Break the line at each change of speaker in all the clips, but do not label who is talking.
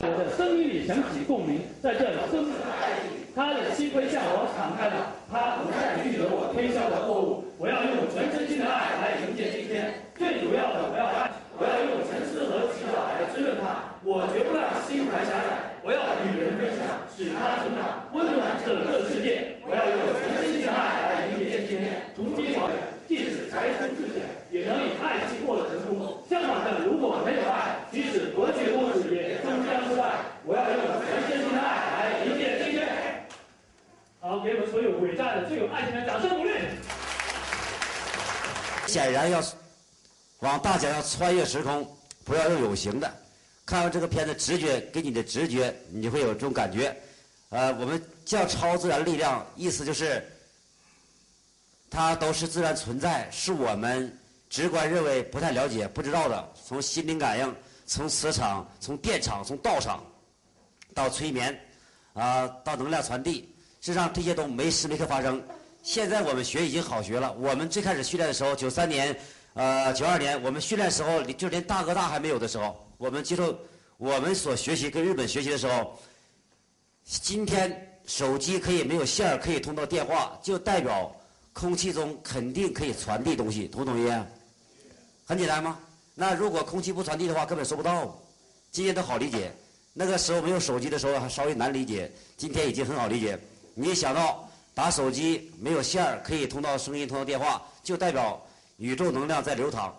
我的声音里响起共鸣，在这声，他的心扉向我敞开了，他不再拒绝我推销的货物。我要用全身心的爱来迎接今天。最主要的，我要爱，我要用沉思和祈祷来滋润他。我绝不让心怀狭窄，我要与人分享，使他成长，温暖整个世界。我要用全身心的爱来迎接今天。从今往远，即使财穷志险，也能以爱去获得成功。相反的，如果没有爱，即使夺取物质，也终将失败。我要用全身心的爱来迎接今天。好，给我们所有伟大的、最有爱心的掌声鼓励。
显然要往大讲要穿越时空，不要用有形的。看完这个片子，直觉给你的直觉，你就会有这种感觉。呃，我们叫超自然力量，意思就是它都是自然存在，是我们直观认为不太了解、不知道的。从心灵感应，从磁场，从电场，从道场，到催眠，啊，到能量传递，实际上这些都没时没刻发生。现在我们学已经好学了。我们最开始训练的时候，九三年，呃，九二年，我们训练时候就连大哥大还没有的时候，我们接受我们所学习跟日本学习的时候，今天手机可以没有线儿可以通到电话，就代表空气中肯定可以传递东西，同不同意？很简单吗？那如果空气不传递的话，根本收不到。今天都好理解，那个时候没有手机的时候还稍微难理解，今天已经很好理解。你想到打手机没有线儿可以通到声音通到电话，就代表宇宙能量在流淌，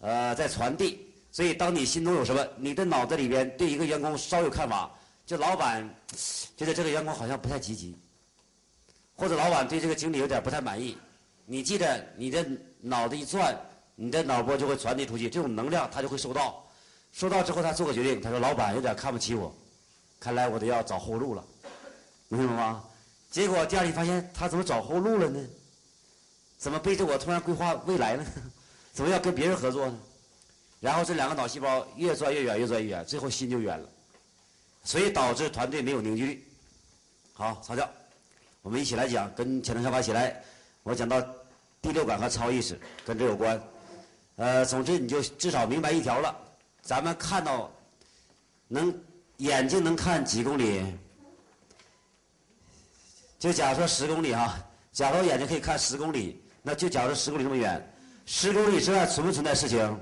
呃，在传递。所以当你心中有什么，你的脑子里边对一个员工稍有看法，就老板觉得这个员工好像不太积极，或者老板对这个经理有点不太满意，你记得你的脑子一转，你的脑波就会传递出去，这种能量他就会收到。收到之后，他做个决定，他说：“老板有点看不起我，看来我得要找后路了。”明白吗？结果第二天发现他怎么找后路了呢？怎么背着我突然规划未来呢？怎么要跟别人合作呢？然后这两个脑细胞越转越远，越转越远，最后心就远了，所以导致团队没有凝聚力。好，曹教，我们一起来讲，跟潜能想法起来。我讲到第六感和超意识跟这有关。呃，总之你就至少明白一条了。咱们看到能眼睛能看几公里？就假如说十公里哈，假如眼睛可以看十公里，那就假如十公里这么远，十公里之外存不存在事情？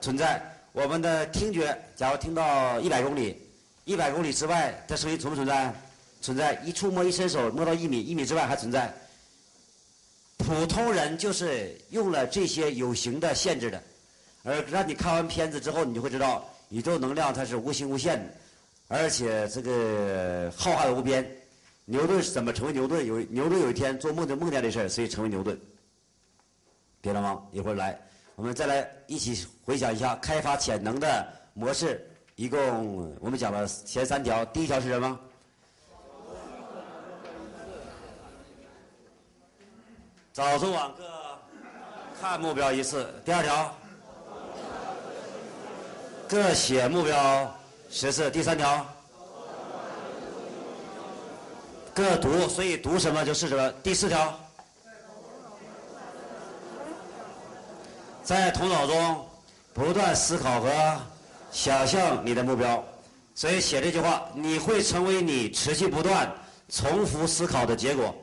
存在。我们的听觉，假如听到一百公里，一百公里之外的声音存不存在？存在。一触摸一伸手摸到一米，一米之外还存在。普通人就是用了这些有形的限制的，而让你看完片子之后，你就会知道宇宙能量它是无形无限的，而且这个浩瀚无边。牛顿是怎么成为牛顿？有牛顿有一天做梦就梦见这事儿，所以成为牛顿。别了吗？一会儿来，我们再来一起回想一下开发潜能的模式。一共我们讲了前三条，第一条是什么？早中晚各看目标一次。第二条，各写目标十次。第三条。各读，所以读什么就是什么。第四条，在头脑中不断思考和想象你的目标，所以写这句话，你会成为你持续不断重复思考的结果。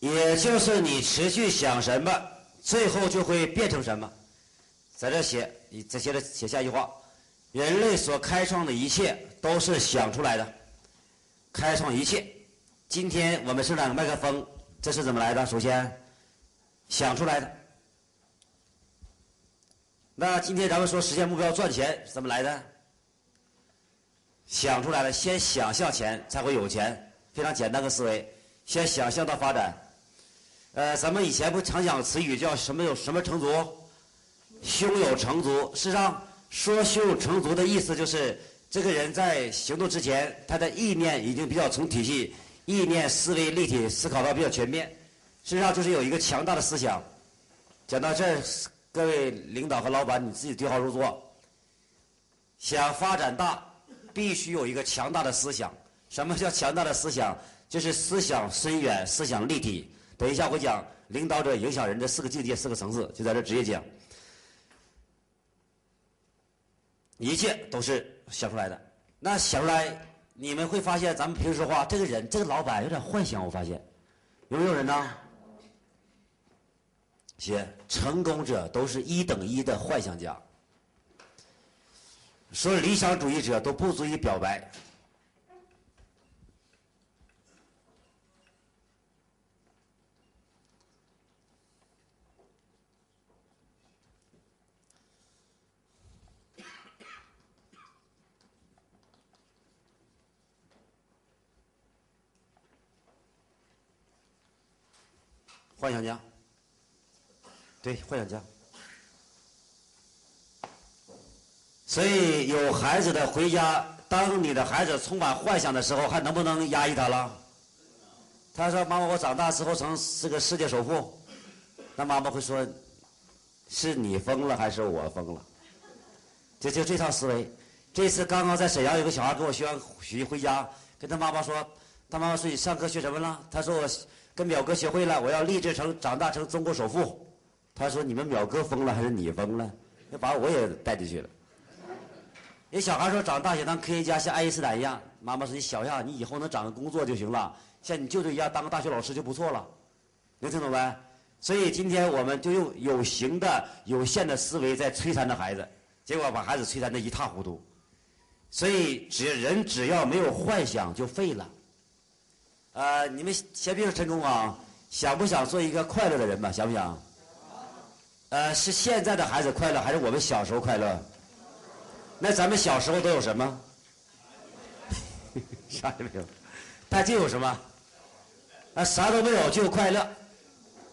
也就是你持续想什么，最后就会变成什么。在这写，你再接着写下一句话：人类所开创的一切都是想出来的。开创一切，今天我们生产麦克风，这是怎么来的？首先想出来的。那今天咱们说实现目标赚钱怎么来的？想出来了，先想象钱才会有钱，非常简单的思维，先想象到发展。呃，咱们以前不常讲词语叫什么有什么成足，胸有成竹。事实上，说胸有成竹的意思就是这个人在行动之前，他的意念已经比较成体系，意念思维立体，思考到比较全面。事实上就是有一个强大的思想。讲到这儿，各位领导和老板，你自己对号入座。想发展大，必须有一个强大的思想。什么叫强大的思想？就是思想深远，思想立体。等一下我讲领导者影响人的四个境界、四个层次，就在这直接讲。一切都是想出来的。那想出来，你们会发现，咱们平时说话，这个人，这个老板有点幻想。我发现，有没有人呢？写成功者都是一等一的幻想家，说理想主义者都不足以表白。幻想家。对，幻想家。所以有孩子的回家，当你的孩子充满幻想的时候，还能不能压抑他了？他说：“妈妈，我长大之后成是个世界首富。”那妈妈会说：“是你疯了还是我疯了？”就就这套思维。这次刚刚在沈阳有个小孩跟我学完学习回家，跟他妈妈说：“他妈妈说你上课学什么了？”他说：“我跟表哥学会了，我要立志成长大成中国首富。”他说：“你们淼哥疯了还是你疯了？要把我也带进去了。”人小孩说：“长大想当科学家，像爱因斯坦一样。”妈妈说：“你小样，你以后能找个工作就行了，像你舅舅一样当个大学老师就不错了。”能听懂没？所以今天我们就用有形的、有限的思维在摧残着孩子，结果把孩子摧残的一塌糊涂。所以只人只要没有幻想就废了。呃，你们先别说成功啊，想不想做一个快乐的人吧？想不想？呃，是现在的孩子快乐，还是我们小时候快乐？那咱们小时候都有什么？啥也没有，但就有什么？啊，啥都没有就有快乐，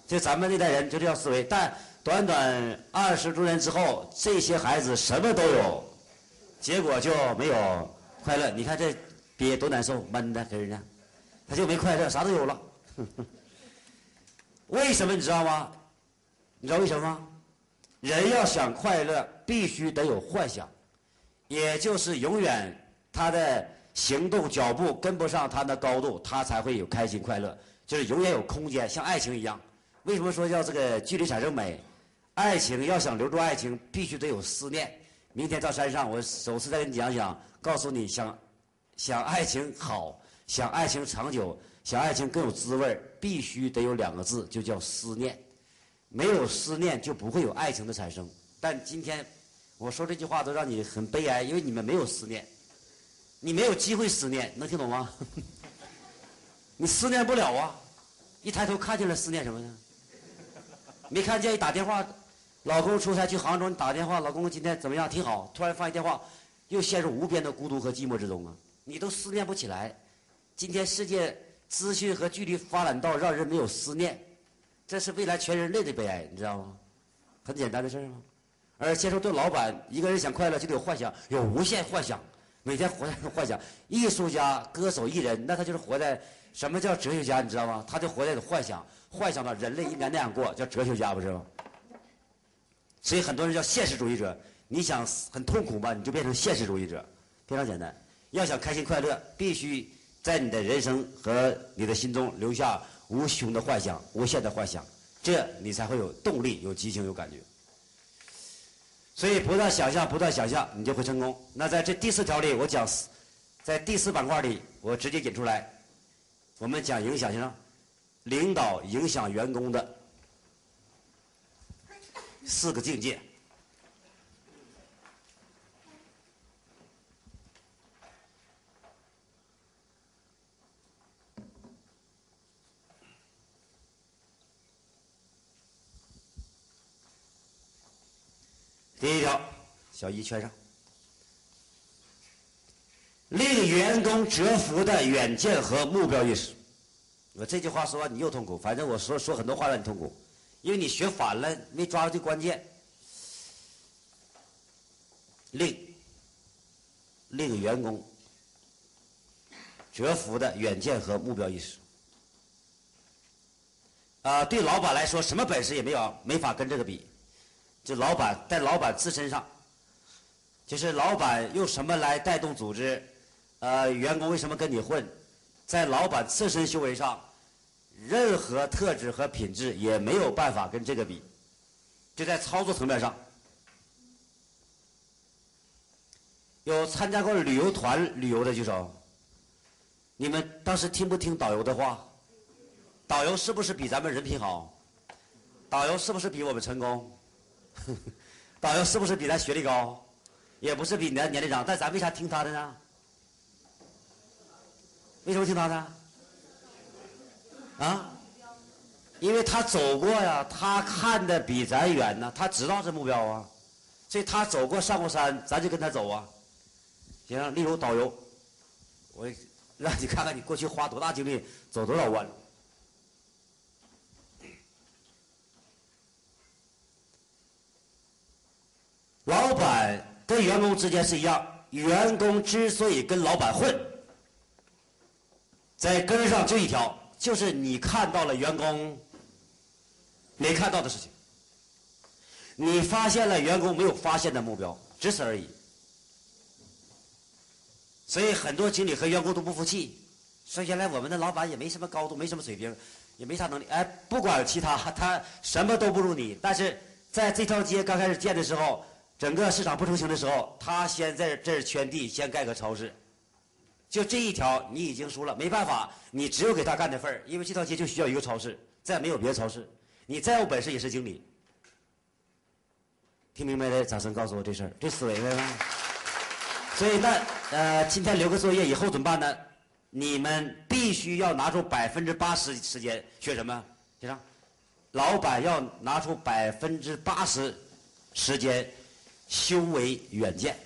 就咱们那代人就这样思维。但短短二十多年之后，这些孩子什么都有，结果就没有快乐。你看这憋多难受，闷的给人家，他就没快乐，啥都有了。为什么你知道吗？你知道为什么吗？人要想快乐，必须得有幻想，也就是永远他的行动脚步跟不上他的高度，他才会有开心快乐。就是永远有空间，像爱情一样。为什么说叫这个距离产生美？爱情要想留住爱情，必须得有思念。明天到山上，我首次再跟你讲讲，告诉你想想爱情好，想爱情长久，想爱情更有滋味必须得有两个字，就叫思念。没有思念，就不会有爱情的产生。但今天我说这句话都让你很悲哀，因为你们没有思念，你没有机会思念，能听懂吗？你思念不了啊！一抬头看见了，思念什么呢？没看见一打电话，老公出差去杭州，你打电话，老公今天怎么样？挺好。突然放一电话，又陷入无边的孤独和寂寞之中啊！你都思念不起来。今天世界资讯和距离发展到让人没有思念。这是未来全人类的悲哀，你知道吗？很简单的事儿吗？而且说对老板，一个人想快乐就得有幻想，有无限幻想，每天活在幻想。艺术家、歌手、艺人，那他就是活在什么叫哲学家？你知道吗？他就活在幻想，幻想到人类应该那样过，叫哲学家，不是吗？所以很多人叫现实主义者。你想很痛苦吧？你就变成现实主义者，非常简单。要想开心快乐，必须在你的人生和你的心中留下。无穷的幻想，无限的幻想，这你才会有动力、有激情、有感觉。所以不断想象，不断想象，你就会成功。那在这第四条里，我讲，在第四板块里，我直接引出来，我们讲影响性，领导影响员工的四个境界。第一条，小一圈上，令员工折服的远见和目标意识。我这句话说完你又痛苦，反正我说说很多话让你痛苦，因为你学反了，没抓住这关键。令令员工折服的远见和目标意识。啊，对老板来说，什么本事也没有，没法跟这个比。就老板在老板自身上，就是老板用什么来带动组织？呃，员工为什么跟你混？在老板自身修为上，任何特质和品质也没有办法跟这个比。就在操作层面上，有参加过旅游团旅游的举手。你们当时听不听导游的话？导游是不是比咱们人品好？导游是不是比我们成功？导游是不是比咱学历高？也不是比咱年龄长，但咱为啥听他的呢？为什么听他的？啊？因为他走过呀，他看的比咱远呢，他知道这目标啊，所以他走过上过山，咱就跟他走啊。行，例如导游，我让你看看你过去花多大精力走多少弯。老板跟员工之间是一样，员工之所以跟老板混，在根上就一条，就是你看到了员工没看到的事情，你发现了员工没有发现的目标，只此而已。所以很多经理和员工都不服气，说原来我们的老板也没什么高度，没什么水平，也没啥能力。哎，不管其他，他什么都不如你，但是在这条街刚开始建的时候。整个市场不成型的时候，他先在这儿圈地，先盖个超市，就这一条你已经输了，没办法，你只有给他干的份儿，因为这条街就需要一个超市，再没有别的超市，你再有本事也是经理。听明白的掌声告诉我这事儿，这思维呗？所以那呃，今天留个作业，以后怎么办呢？你们必须要拿出百分之八十时间学什么？学啥？老板要拿出百分之八十时间。修为远见，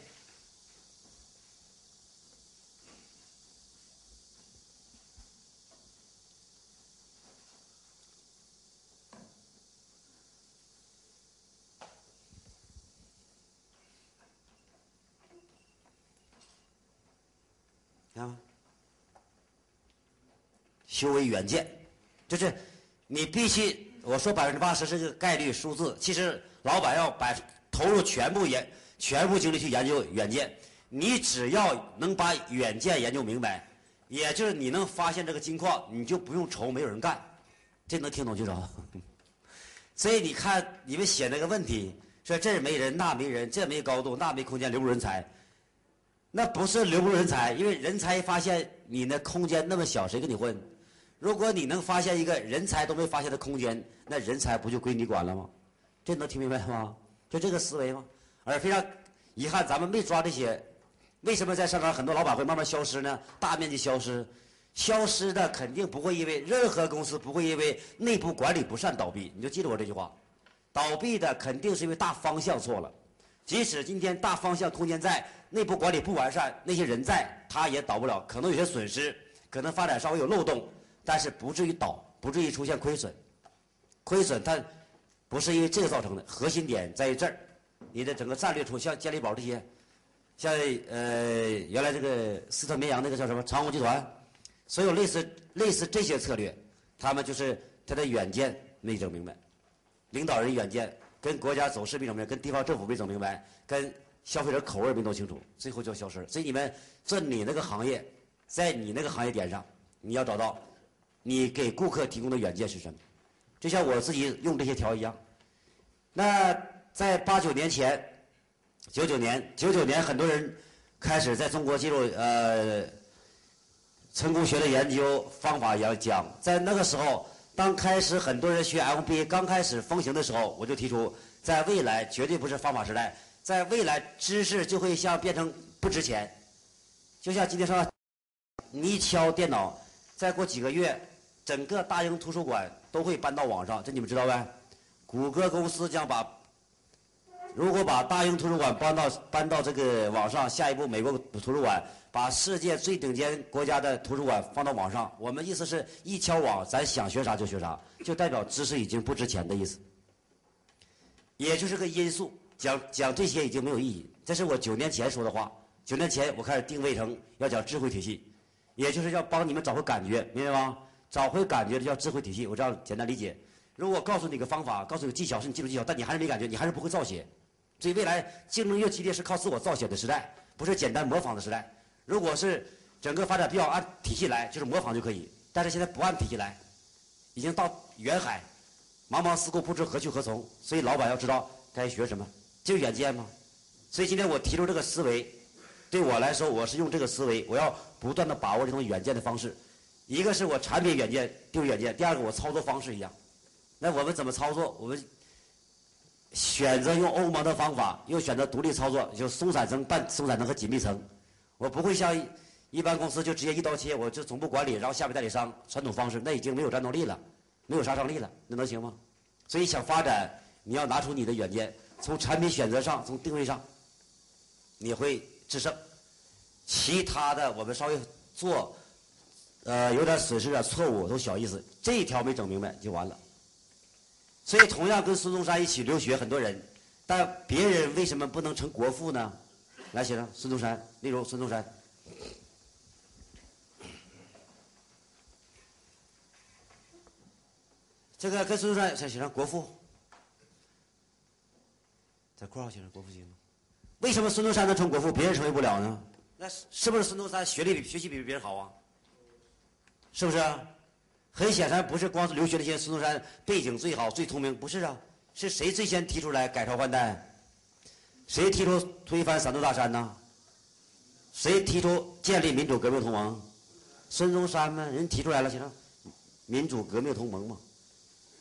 看吗？修为远见，就是你必须我说百分之八十是个概率数字，其实老板要百。投入全部研、全部精力去研究远见，你只要能把远见研究明白，也就是你能发现这个金矿，你就不用愁没有人干。这能听懂就着。所以你看你们写那个问题，说这儿没人，那没人，这没高度，那没空间，留不住人才。那不是留不住人才，因为人才发现你那空间那么小，谁跟你混？如果你能发现一个人才都没发现的空间，那人才不就归你管了吗？这能听明白吗？就这个思维吗？而非常遗憾，咱们没抓这些。为什么在上海很多老板会慢慢消失呢？大面积消失，消失的肯定不会因为任何公司不会因为内部管理不善倒闭。你就记住我这句话：倒闭的肯定是因为大方向错了。即使今天大方向空间在，内部管理不完善，那些人在，他也倒不了。可能有些损失，可能发展稍微有漏洞，但是不至于倒，不至于出现亏损。亏损它。不是因为这个造成的，核心点在于这儿，你的整个战略图像健力宝这些，像呃原来这个斯特绵阳那个叫什么长虹集团，所有类似类似这些策略，他们就是他的远见没整明白，领导人远见跟国家走势没整明白，跟地方政府没整明白，跟消费者口味没弄清楚，最后就消失了。所以你们做你那个行业，在你那个行业点上，你要找到你给顾客提供的远见是什么。就像我自己用这些条一样，那在八九年前，九九年，九九年很多人开始在中国进入呃成功学的研究方法要讲，在那个时候，当开始很多人学 MBA 刚开始风行的时候，我就提出，在未来绝对不是方法时代，在未来知识就会像变成不值钱，就像今天说，你一敲电脑，再过几个月。整个大英图书馆都会搬到网上，这你们知道呗？谷歌公司将把，如果把大英图书馆搬到搬到这个网上，下一步美国图书馆把世界最顶尖国家的图书馆放到网上，我们意思是一敲网，咱想学啥就学啥，就代表知识已经不值钱的意思。也就是个因素，讲讲这些已经没有意义。这是我九年前说的话。九年前我开始定位成要讲智慧体系，也就是要帮你们找回感觉，明白吗？找回感觉的叫智慧体系，我这样简单理解。如果告诉你个方法，告诉你个技巧是你记住技巧，但你还是没感觉，你还是不会造血。所以未来竞争越激烈，是靠自我造血的时代，不是简单模仿的时代。如果是整个发展比较按体系来，就是模仿就可以。但是现在不按体系来，已经到远海，茫茫四顾不知何去何从。所以老板要知道该学什么，就远见嘛。所以今天我提出这个思维，对我来说，我是用这个思维，我要不断的把握这种远见的方式。一个是我产品远见定位远见，第二个我操作方式一样。那我们怎么操作？我们选择用欧盟的方法，又选择独立操作，就松散层、半松散层和紧密层。我不会像一般公司就直接一刀切，我就总部管理，然后下面代理商，传统方式那已经没有战斗力了，没有杀伤力了，那能行吗？所以想发展，你要拿出你的远见，从产品选择上，从定位上，你会制胜。其他的我们稍微做，呃，有点损失点错误都小意思，这一条没整明白就完了。所以，同样跟孙中山一起留学很多人，但别人为什么不能成国父呢？来，写上孙中山，例如孙中山，这个跟孙中山写写上国父，在括号写上国父行吗？为什么孙中山能成国父，别人成为不了呢？那是是不是孙中山学历比学习比别人好啊？是不是？很显然不是光是留学那些孙中山背景最好最聪明，不是啊？是谁最先提出来改朝换代？谁提出推翻三座大山呢？谁提出建立民主革命同盟？孙中山吗？人提出来了，行，民主革命同盟嘛，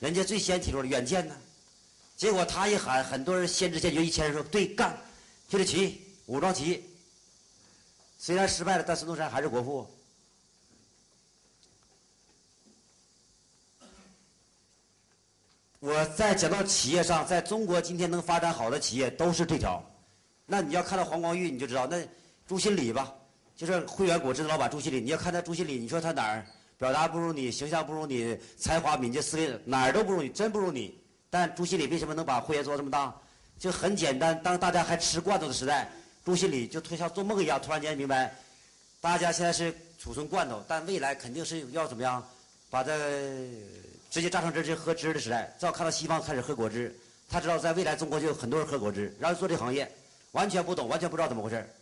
人家最先提出来远见呢。结果他一喊，很多人先知先觉，一千人说对干，就得起，武装起义。虽然失败了，但孙中山还是国父。我在讲到企业上，在中国今天能发展好的企业都是这条。那你要看到黄光裕，你就知道那朱新礼吧，就是汇源果汁的老板朱新礼。你要看他朱新礼，你说他哪儿表达不如你，形象不如你，才华敏捷思维哪儿都不如你，真不如你。但朱新礼为什么能把汇源做这么大？就很简单，当大家还吃罐头的时代，朱新礼就像做梦一样，突然间明白，大家现在是储存罐头，但未来肯定是要怎么样，把这。直接榨成汁就喝汁的时代，正好看到西方开始喝果汁，他知道在未来中国就有很多人喝果汁，然后做这行业，完全不懂，完全不知道怎么回事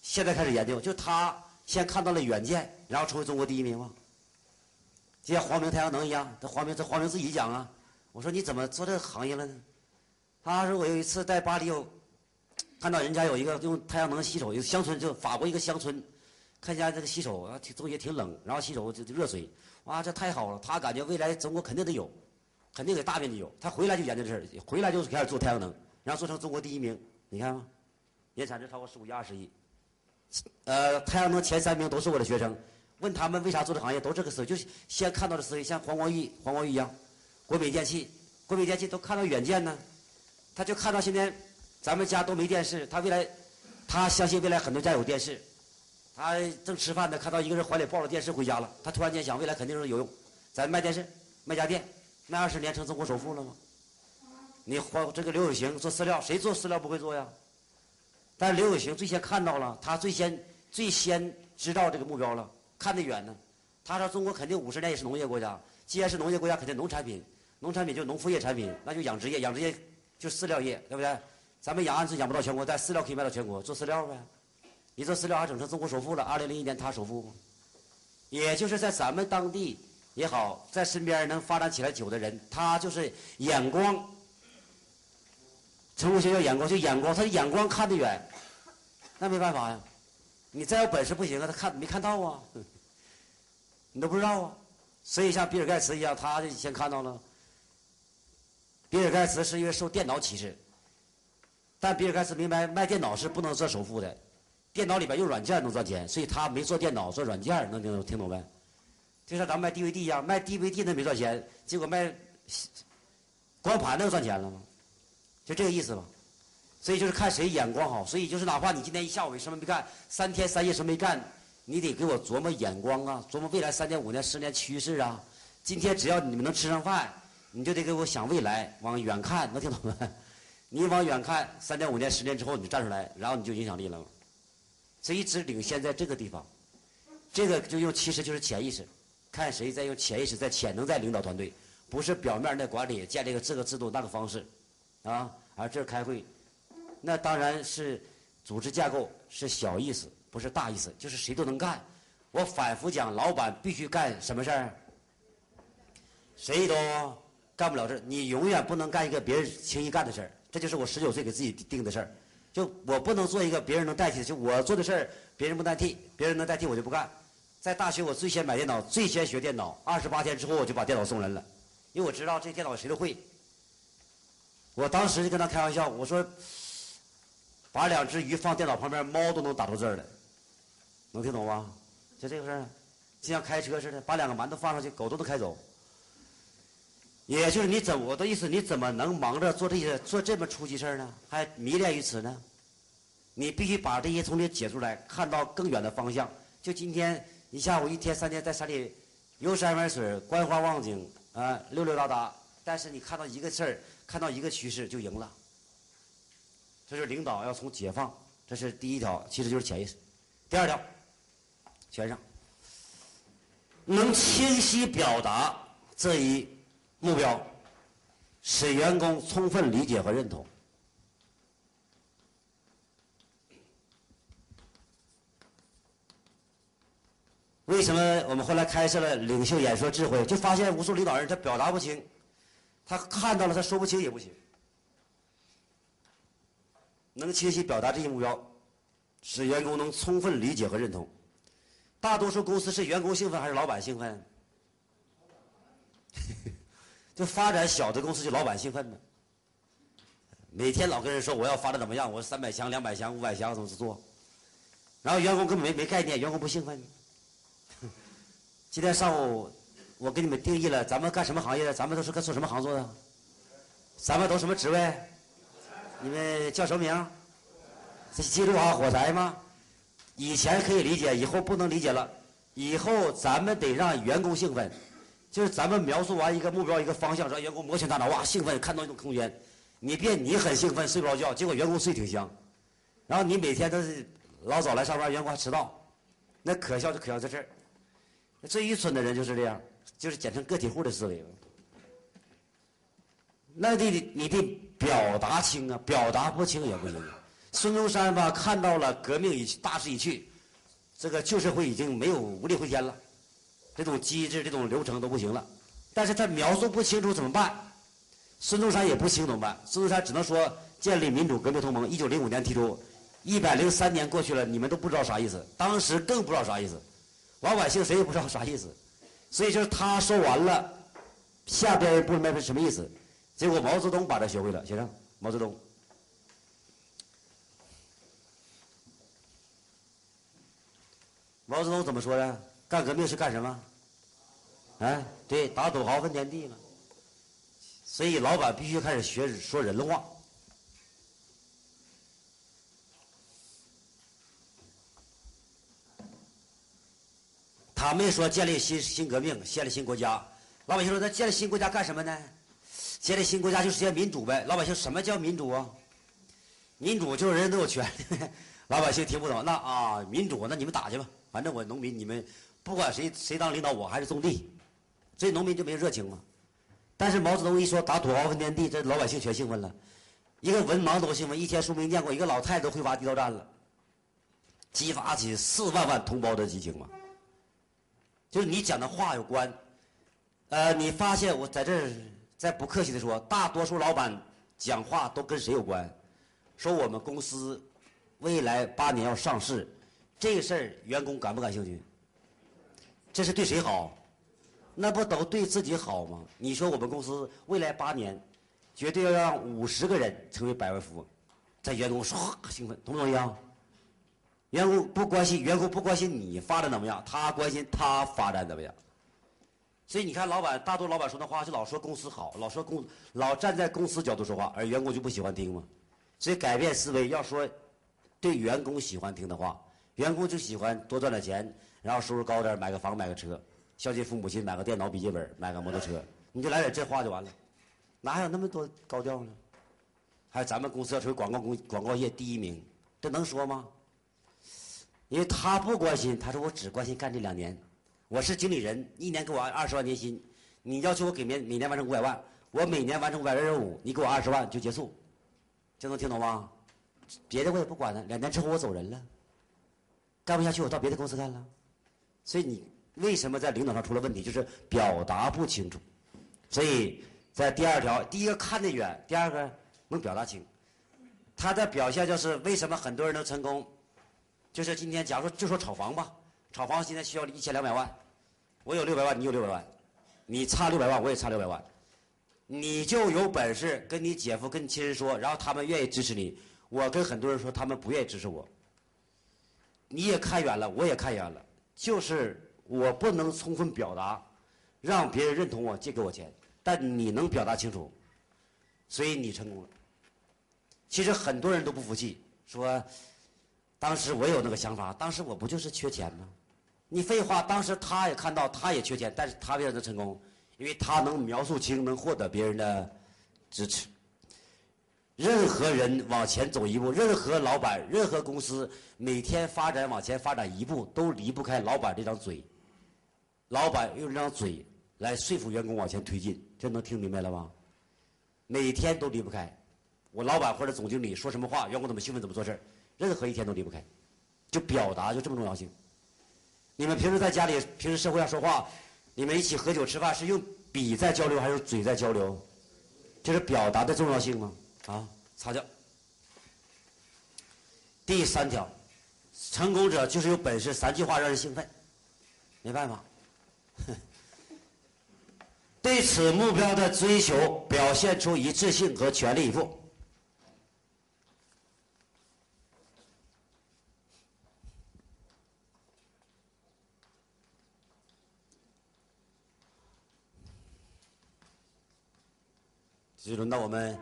现在开始研究，就他先看到了远见，然后成为中国第一名嘛。就像黄明太阳能一样，这黄明这黄明自己讲啊，我说你怎么做这个行业了呢？他说我有一次在巴黎有看到人家有一个用太阳能洗手，有乡村就法国一个乡村，看见这个洗手啊，挺中也挺冷，然后洗手就热水。哇，这太好了！他感觉未来中国肯定得有，肯定得大面积有。他回来就研究这事儿，回来就开始做太阳能，然后做成中国第一名。你看吗？年产值超过十五亿、二十亿。呃，太阳能前三名都是我的学生。问他们为啥做这行业，都这个思维，就是先看到的思维，像黄光裕、黄光裕一样，国美电器、国美电器都看到远见呢。他就看到现在咱们家都没电视，他未来，他相信未来很多家有电视。他正吃饭呢，看到一个人怀里抱着电视回家了。他突然间想，未来肯定是有用。咱卖电视，卖家电，卖二十年成中国首富了吗？你黄这个刘有行做饲料，谁做饲料不会做呀？但是刘有行最先看到了，他最先最先知道这个目标了，看得远呢。他说中国肯定五十年也是农业国家，既然是农业国家，肯定农产品，农产品就农副业产品，那就养殖业，养殖业就饲料业，对不对？咱们养鹌鹑养不到全国，但饲料可以卖到全国，做饲料呗。你做饲料还整成中国首富了？二零零一年他首富，也就是在咱们当地也好，在身边能发展起来久的人，他就是眼光。成功学叫眼光，就眼光，他的眼光看得远，那没办法呀。你再有本事不行啊，他看没看到啊？你都不知道啊。所以像比尔盖茨一样，他就先看到了。比尔盖茨是因为受电脑启示，但比尔盖茨明白卖电脑是不能做首富的。电脑里边用软件能赚钱，所以他没做电脑，做软件能听懂听懂没？就像咱们卖 DVD 一样，卖 DVD 那没赚钱，结果卖光盘那赚钱了吗？就这个意思吧。所以就是看谁眼光好。所以就是哪怕你今天一下午什么没干，三天三夜什么没干，你得给我琢磨眼光啊，琢磨未来三年、五年、十年趋势啊。今天只要你们能吃上饭，你就得给我想未来，往远看，能听懂没？你往远看，三年、五年、十年之后你就站出来，然后你就影响力了。所以只领先在这个地方。这个就用其实就是潜意识，看谁在用潜意识在潜能在领导团队，不是表面的管理建立个这个制度那个方式，啊，而这开会，那当然是组织架构是小意思，不是大意思，就是谁都能干。我反复讲，老板必须干什么事儿？谁都干不了这你永远不能干一个别人轻易干的事儿。这就是我十九岁给自己定的事儿，就我不能做一个别人能代替的，就我做的事儿别人不代替，别人能代替我就不干。在大学我最先买电脑，最先学电脑，二十八天之后我就把电脑送人了，因为我知道这电脑谁都会。我当时就跟他开玩笑，我说把两只鱼放电脑旁边，猫都能打出字儿来，能听懂吗？就这个事儿，就像开车似的，把两个馒头放上去，狗都能开走。也就是你怎我的意思，你怎么能忙着做这些做这么出息事呢？还迷恋于此呢？你必须把这些从里解出来，看到更远的方向。就今天一下午一天三天在山里游山玩水，观花望景啊，溜溜达达。但是你看到一个事儿，看到一个趋势就赢了。这是领导要从解放，这是第一条，其实就是潜意识。第二条。全上，能清晰表达这一目标，使员工充分理解和认同。为什么我们后来开设了领袖演说智慧？就发现无数领导人他表达不清，他看到了他说不清也不行。能清晰表达这一目标，使员工能充分理解和认同。大多数公司是员工兴奋还是老板兴奋？就发展小的公司就老板兴奋呢。每天老跟人说我要发展怎么样，我三百强、两百强、五百强怎么做？然后员工根本没没概念，员工不兴奋。今天上午我给你们定义了，咱们干什么行业的？咱们都是干做什么行做的？咱们都什么职位？你们叫什么名？记住啊，火柴吗？以前可以理解，以后不能理解了。以后咱们得让员工兴奋，就是咱们描述完一个目标、一个方向，让员工摩拳擦掌，哇，兴奋，看到一种空间。你别你很兴奋，睡不着觉，结果员工睡挺香。然后你每天都是老早来上班，员工还迟到，那可笑就可笑在这儿。最愚蠢的人就是这样，就是简称个体户的思维。那得你得表达清啊，表达不清也不行。孙中山吧看到了革命已大势已去，这个旧社会已经没有无力回天了，这种机制、这种流程都不行了。但是他描述不清楚怎么办？孙中山也不清怎么办？孙中山只能说建立民主革命同盟，一九零五年提出，一百零三年过去了，你们都不知道啥意思，当时更不知道啥意思，老百姓谁也不知道啥意思，所以就是他说完了，下边人不明白是什么意思，结果毛泽东把这学会了，先生，毛泽东。毛泽东怎么说的？干革命是干什么？啊，对，打土豪分田地嘛。所以老板必须开始学说人话。他没说建立新新革命，建立新国家。老百姓说他建立新国家干什么呢？建立新国家就是建民主呗。老百姓什么叫民主啊？民主就是人人都有权利。老百姓听不懂，那啊，民主那你们打去吧。反正我农民，你们不管谁谁当领导，我还是种地，所以农民就没热情嘛。但是毛泽东一说打土豪分田地，这老百姓全兴奋了。一个文盲都兴奋，一天书没念过，一个老太太都会挖地道战了，激发起四万万同胞的激情嘛。就是你讲的话有关，呃，你发现我在这儿再不客气的说，大多数老板讲话都跟谁有关？说我们公司未来八年要上市。这个事儿，员工感不感兴趣？这是对谁好？那不都对自己好吗？你说我们公司未来八年，绝对要让五十个人成为百万富翁，在员工唰兴奋，同不同意啊？员工不关心，员工不关心你发展怎么样，他关心他发展怎么样。所以你看，老板大多老板说的话就老说公司好，老说公老站在公司角度说话，而员工就不喜欢听嘛。所以改变思维，要说对员工喜欢听的话。员工就喜欢多赚点钱，然后收入高点，买个房买个车，孝敬父母亲，买个电脑笔记本，买个摩托车，你就来点这话就完了，哪有那么多高调呢？还有咱们公司要成为广告公广告业第一名，这能说吗？因为他不关心，他说我只关心干这两年。我是经理人，一年给我二十万年薪，你要求我给每每年完成五百万，我每年完成五百万任务，你给我二十万就结束，这能听懂吗？别的我也不管了，两年之后我走人了，干不下去我到别的公司干了。所以你为什么在领导上出了问题？就是表达不清楚。所以在第二条，第一个看得远，第二个能表达清。他的表现就是为什么很多人能成功？就是今天，假如说就说炒房吧，炒房现在需要一千两百万，我有六百万，你有六百万，你差六百万，我也差六百万，你就有本事跟你姐夫、跟你亲人说，然后他们愿意支持你。我跟很多人说，他们不愿意支持我。你也看远了，我也看远了，就是我不能充分表达，让别人认同我，借给我钱。但你能表达清楚，所以你成功了。其实很多人都不服气，说。当时我有那个想法，当时我不就是缺钱吗？你废话，当时他也看到，他也缺钱，但是他为什么能成功？因为他能描述清，能获得别人的支持。任何人往前走一步，任何老板、任何公司每天发展往前发展一步，都离不开老板这张嘴。老板用这张嘴来说服员工往前推进，这能听明白了吗？每天都离不开。我老板或者总经理说什么话，员工怎么兴奋怎么做事。任何一天都离不开，就表达就这么重要性。你们平时在家里，平时社会上说话，你们一起喝酒吃饭，是用笔在交流还是嘴在交流？这是表达的重要性吗？啊，擦掉。第三条，成功者就是有本事，三句话让人兴奋，没办法。对此目标的追求，表现出一致性和全力以赴。就轮到我们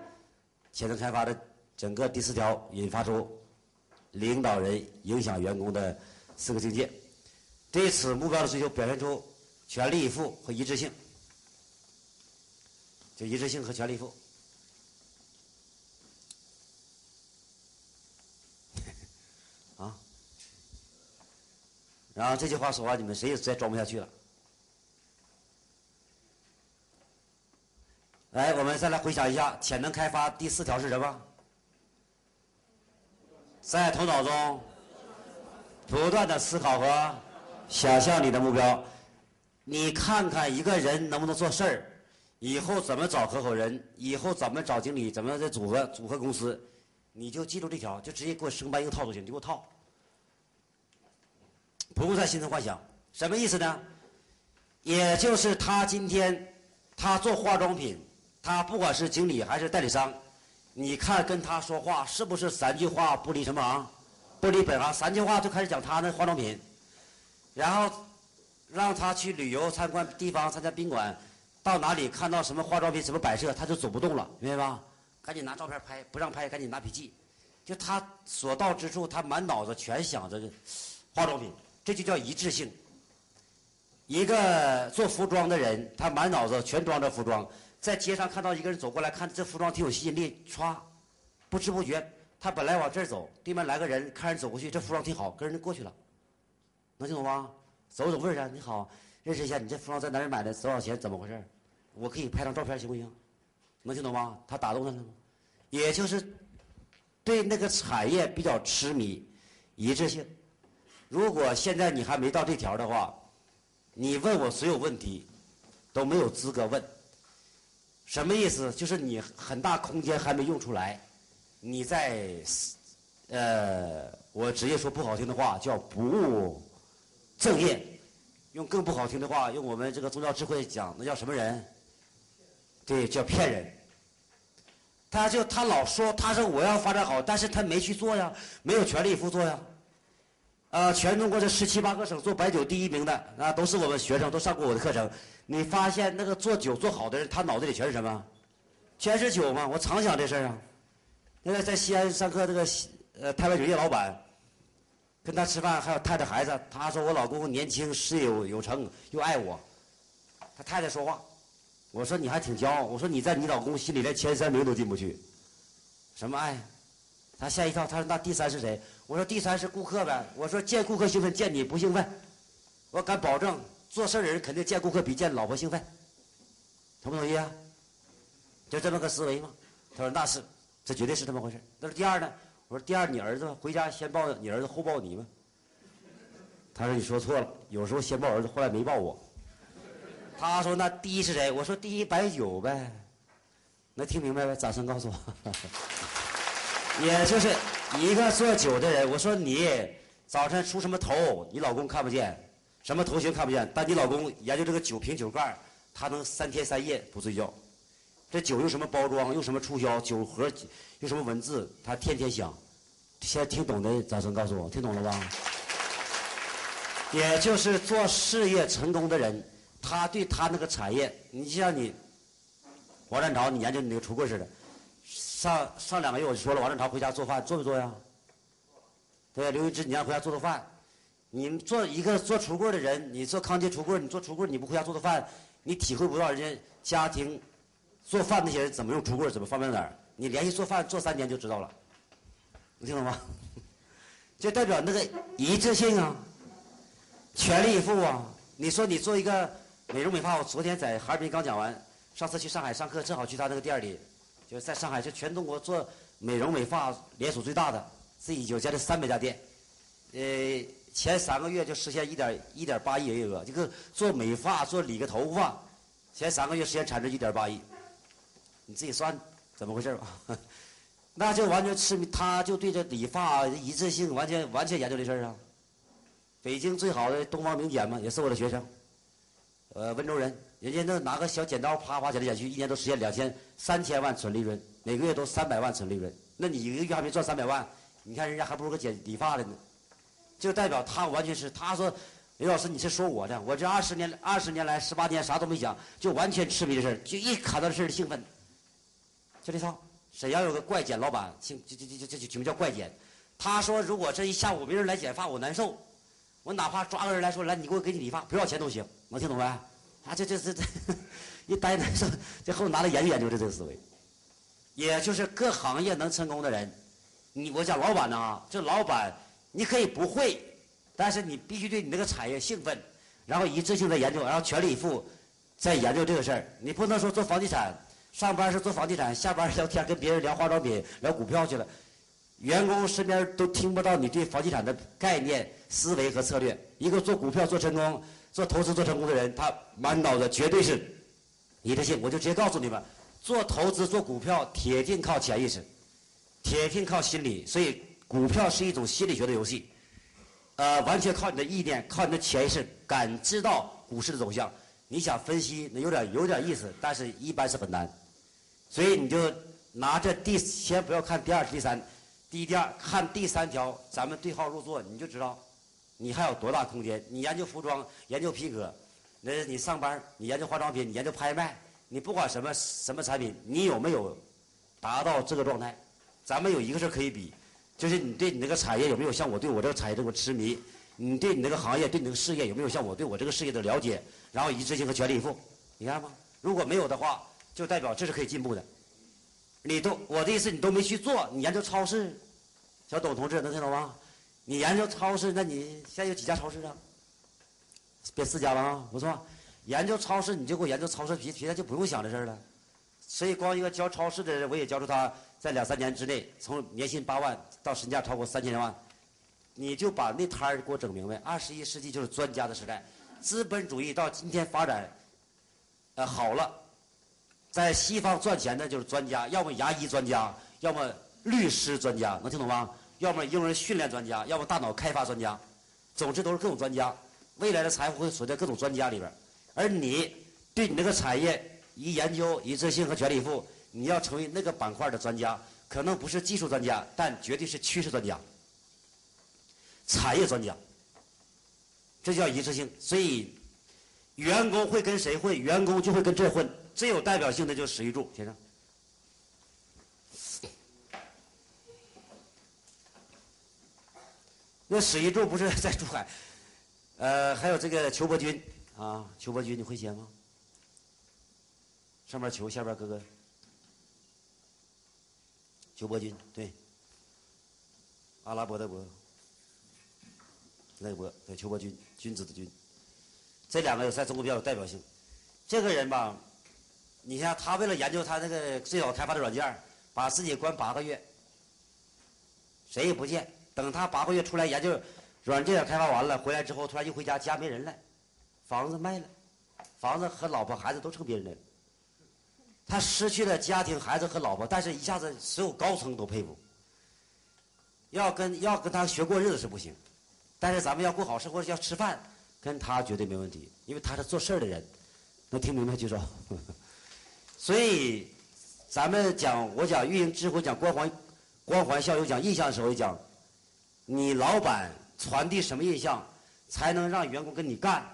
潜能开发的整个第四条，引发出领导人影响员工的四个境界。对此目标的追求，表现出全力以赴和一致性。就一致性和全力以赴。啊！然后这句话说完，你们谁也再装不下去了。来，我们再来回想一下潜能开发第四条是什么？在头脑中不断的思考和想象你的目标。你看看一个人能不能做事儿，以后怎么找合伙人，以后怎么找经理，怎么再组合组合公司，你就记住这条，就直接给我生搬硬套就行，你给我套，不用再心存幻想。什么意思呢？也就是他今天他做化妆品。他不管是经理还是代理商，你看跟他说话是不是三句话不离什么啊？不离本行，三句话就开始讲他那化妆品，然后让他去旅游参观地方，参加宾馆，到哪里看到什么化妆品什么摆设，他就走不动了，明白吧？赶紧拿照片拍，不让拍赶紧拿笔记，就他所到之处，他满脑子全想着化妆品，这就叫一致性。一个做服装的人，他满脑子全装着服装。在街上看到一个人走过来，看这服装挺有吸引力，歘，不知不觉，他本来往这儿走，对面来个人，看人走过去，这服装挺好，跟人家过去了，能听懂吗？走走味儿啊，你好，认识一下，你这服装在哪儿买的？多少钱？怎么回事？我可以拍张照片，行不行？能听懂吗？他打动他了吗？也就是对那个产业比较痴迷，一致性。如果现在你还没到这条的话，你问我所有问题都没有资格问。什么意思？就是你很大空间还没用出来，你在，呃，我直接说不好听的话，叫不务正业。用更不好听的话，用我们这个宗教智慧讲，那叫什么人？对，叫骗人。他就他老说，他说我要发展好，但是他没去做呀，没有全力以赴做呀。呃，全中国这十七八个省做白酒第一名的，那都是我们学生，都上过我的课程。你发现那个做酒做好的人，他脑子里全是什么？全是酒吗？我常想这事儿啊。那个在西安上课，这个呃太白酒业老板，跟他吃饭，还有太太孩子，他说我老公年轻，事业有有成，又爱我。他太太说话，我说你还挺骄傲，我说你在你老公心里连前三名都进不去，什么爱？他吓一跳，他说那第三是谁？我说第三是顾客呗。我说见顾客兴奋，见你不兴奋。我敢保证，做事的人肯定见顾客比见老婆兴奋。同不同意啊？就这么个思维吗？他说那是，这绝对是这么回事。那是第二呢？我说第二，你儿子回家先抱你儿子后抱你吗？他说你说错了，有时候先抱儿子，后来没抱我。他说那第一是谁？我说第一白酒呗。能听明白呗？掌声告诉我。也就是一个做酒的人，我说你早晨出什么头，你老公看不见，什么头型看不见，但你老公研究这个酒瓶酒盖，他能三天三夜不睡觉。这酒用什么包装，用什么促销，酒盒用什么文字，他天天想。现在听懂的掌声告诉我，听懂了吧？也就是做事业成功的人，他对他那个产业，你像你。王占朝，你研究你那个橱柜似的。上上两个月我就说了，王正朝回家做饭做没做呀？对，刘云芝，你让回家做做饭。你做一个做橱柜的人，你做康杰橱柜，你做橱柜你不回家做做饭，你体会不到人家家庭做饭那些人怎么用橱柜，怎么方便哪儿。你连续做饭做三年就知道了，你听懂吗？就代表那个一致性啊，全力以赴啊。你说你做一个美容美发，我昨天在哈尔滨刚讲完。上次去上海上课，正好去他那个店里，就在上海，是全中国做美容美发连锁最大的，自己有将近三百家店。呃，前三个月就实现一点一点八亿营业额。这个做美发、做理个头发，前三个月实现产值一点八亿。你自己算怎么回事吧？那就完全痴迷，他就对这理发一致性完全完全研究这事儿啊。北京最好的东方名剪嘛，也是我的学生。呃，温州人。人家那拿个小剪刀啪啪剪来剪去，一年都实现两千三千万纯利润，每个月都三百万纯利润。那你一个月还没赚三百万，你看人家还不如个剪理发的呢。就代表他完全是他说，刘老师你是说我的，我这二十年二十年来十八年啥都没讲，就完全痴迷这事，就一看到这事儿兴奋。就这套，沈阳有个怪剪老板，姓就就就就就就名叫怪剪。他说如果这一下午没人来剪发，我难受。我哪怕抓个人来说来，你给我给你理发，不要钱都行，能听懂没？啊，这这这这，一呆呆说，这后拿来研究研究这这个思维，也就是各行业能成功的人，你我讲老板呢，这老板你可以不会，但是你必须对你那个产业兴奋，然后一致性的研究，然后全力以赴在研究这个事儿。你不能说做房地产，上班是做房地产，下班聊天跟别人聊化妆品、聊股票去了，员工身边都听不到你对房地产的概念、思维和策略。一个做股票做成功。做投资做成功的人，他满脑子绝对是你的性。我就直接告诉你们，做投资做股票，铁定靠潜意识，铁定靠心理。所以，股票是一种心理学的游戏，呃，完全靠你的意念，靠你的潜意识感知到股市的走向。你想分析，那有点有点意思，但是一般是很难。所以，你就拿这第先不要看第二、第三，第一、第二，看第三条，咱们对号入座，你就知道。你还有多大空间？你研究服装，研究皮革，那你上班，你研究化妆品，你研究拍卖，你不管什么什么产品，你有没有达到这个状态？咱们有一个事可以比，就是你对你那个产业有没有像我对我这个产业这么痴迷？你对你那个行业，对你那个事业有没有像我对我这个事业的了解？然后一致性和全力以赴，你看吗？如果没有的话，就代表这是可以进步的。你都我的意思，你都没去做，你研究超市，小董同志能听懂吗？你研究超市，那你现在有几家超市啊？变四家了啊，不错。研究超市，你就给我研究超市皮，皮他就不用想这事儿了。所以，光一个教超市的人，我也教出他在两三年之内，从年薪八万到身价超过三千万。你就把那摊儿给我整明白。二十一世纪就是专家的时代，资本主义到今天发展，呃，好了，在西方赚钱的就是专家，要么牙医专家，要么律师专家，能听懂吗？要么婴儿训练专家，要么大脑开发专家，总之都是各种专家。未来的财富会锁在各种专家里边而你对你那个产业一研究一致性和全力以赴，你要成为那个板块的专家，可能不是技术专家，但绝对是趋势专家、产业专家。这叫一致性。所以，员工会跟谁混，员工就会跟这混。最有代表性的就是史玉柱先生。那史玉柱不是 在珠海，呃，还有这个裘伯军啊，裘伯军你会写吗？上面裘，下边哥哥，裘伯军对，阿拉伯的伯，那个伯，对，邱伯君，君子的君。这两个在中国比较有代表性。这个人吧，你像他为了研究他那个最早开发的软件，把自己关八个月，谁也不见。等他八个月出来研究软件开发完了，回来之后突然一回家，家没人了，房子卖了，房子和老婆孩子都成别人的了。他失去了家庭、孩子和老婆，但是一下子所有高层都佩服。要跟要跟他学过日子是不行，但是咱们要过好生活，要吃饭，跟他绝对没问题，因为他是做事儿的人。能听明白举手。所以，咱们讲我讲运营智慧，讲光环光环校友，讲印象的时候讲，你老板传递什么印象，才能让员工跟你干？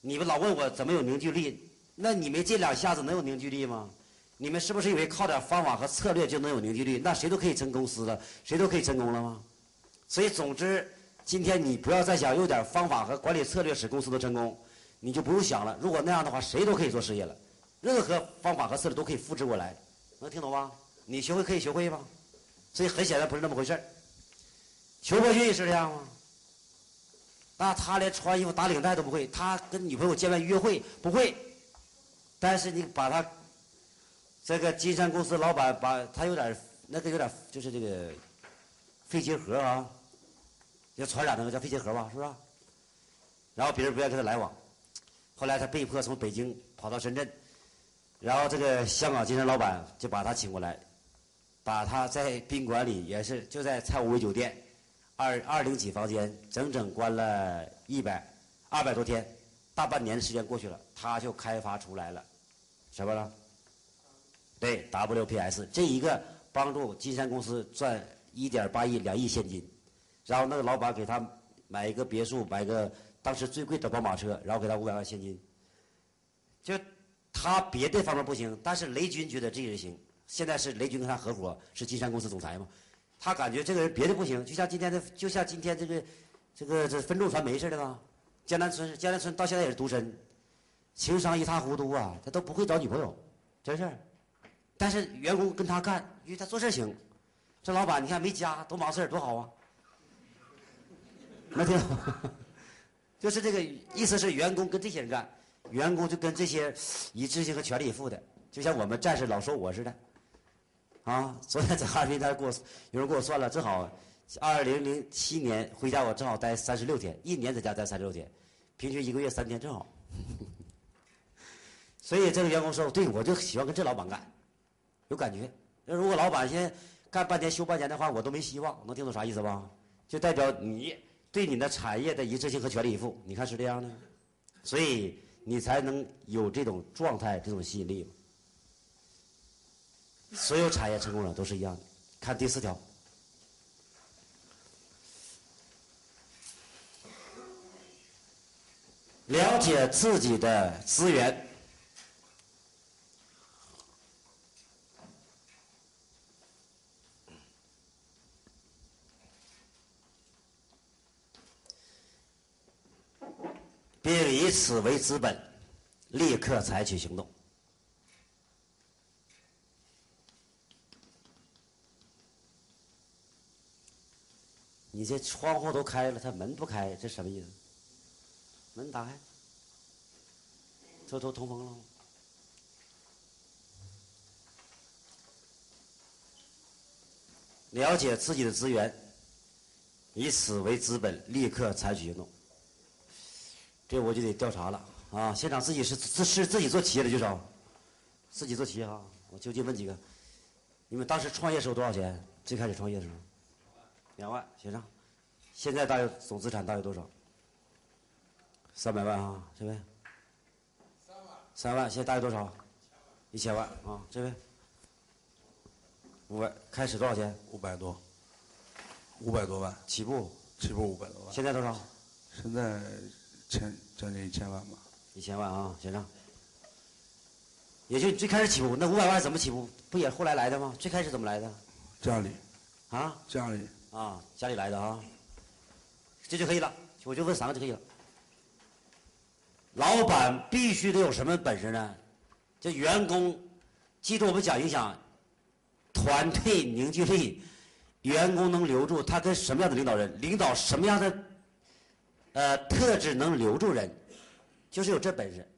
你们老问我怎么有凝聚力，那你们这两下子能有凝聚力吗？你们是不是以为靠点方法和策略就能有凝聚力？那谁都可以成公司了，谁都可以成功了吗？所以，总之，今天你不要再想用点方法和管理策略使公司都成功，你就不用想了。如果那样的话，谁都可以做事业了，任何方法和策略都可以复制过来，能听懂吗？你学会可以学会吗？所以很显然不是那么回事儿。裘伯钧也是这样吗？那他连穿衣服、打领带都不会，他跟女朋友见面约会不会，但是你把他。这个金山公司老板把他有点那个有点就是这个肺结核啊，要传染那个叫肺结核吧，是不是？然后别人不愿意跟他来往，后来他被迫从北京跑到深圳，然后这个香港金山老板就把他请过来，把他在宾馆里也是就在蔡五威酒店二二零几房间整整关了一百二百多天，大半年的时间过去了，他就开发出来了什么了？对，WPS 这一个帮助金山公司赚一点八亿、两亿现金，然后那个老板给他买一个别墅，买个当时最贵的宝马车，然后给他五百万现金。就他别的方面不行，但是雷军觉得这个人行。现在是雷军跟他合伙，是金山公司总裁嘛？他感觉这个人别的不行，就像今天的，就像今天这个这个这分众传媒似的吧。江南春，江南春到现在也是独身，情商一塌糊涂啊，他都不会找女朋友，真是。但是员工跟他干，因为他做事行。这老板你看没家，多忙事儿多好啊！能听懂？就是这个意思是员工跟这些人干，员工就跟这些以执行和全力以赴的，就像我们战士老说我似的。啊，昨天在哈尔滨，他给我有人给我算了，正好二零零七年回家，我正好待三十六天，一年在家待三十六天，平均一个月三天正好。所以这个员工说：“对，我就喜欢跟这老板干。”有感觉，那如果老板先干半年休半年的话，我都没希望。能听懂啥意思吧？就代表你对你的产业的一致性和全力以赴。你看是这样的，所以你才能有这种状态、这种吸引力。所有产业成功者都是一样的。看第四条，了解自己的资源。并以此为资本，立刻采取行动。你这窗户都开了，他门不开，这什么意思？门打开，这都通风了。了解自己的资源，以此为资本，立刻采取行动。这我就得调查了啊！现场自己是自是自己做企业的举手，自己做企业啊！我就近问几个，你们当时创业时候多少钱？最开始创业的时候，两万，写上。现在大约总资产大约多少？三百万啊，这位。三万。三万，现在大约多少？一千万啊，这位。五百，开始多少钱？
五百多。五百多万。
起步。
起步五百多万。
现在多少？
现在。千将近一千万吧，
一千万啊，写上。也就最开始起步，那五百万怎么起步？不也后来来的吗？最开始怎么来的？
家里。
啊？
家里。
啊，家里来的啊。这就可以了，我就问三个就可以了。老板必须得有什么本事呢？这员工，记住我们讲影响，团队凝聚力，员工能留住，他跟什么样的领导人，领导什么样的呃特质能留住人，就是有这本事。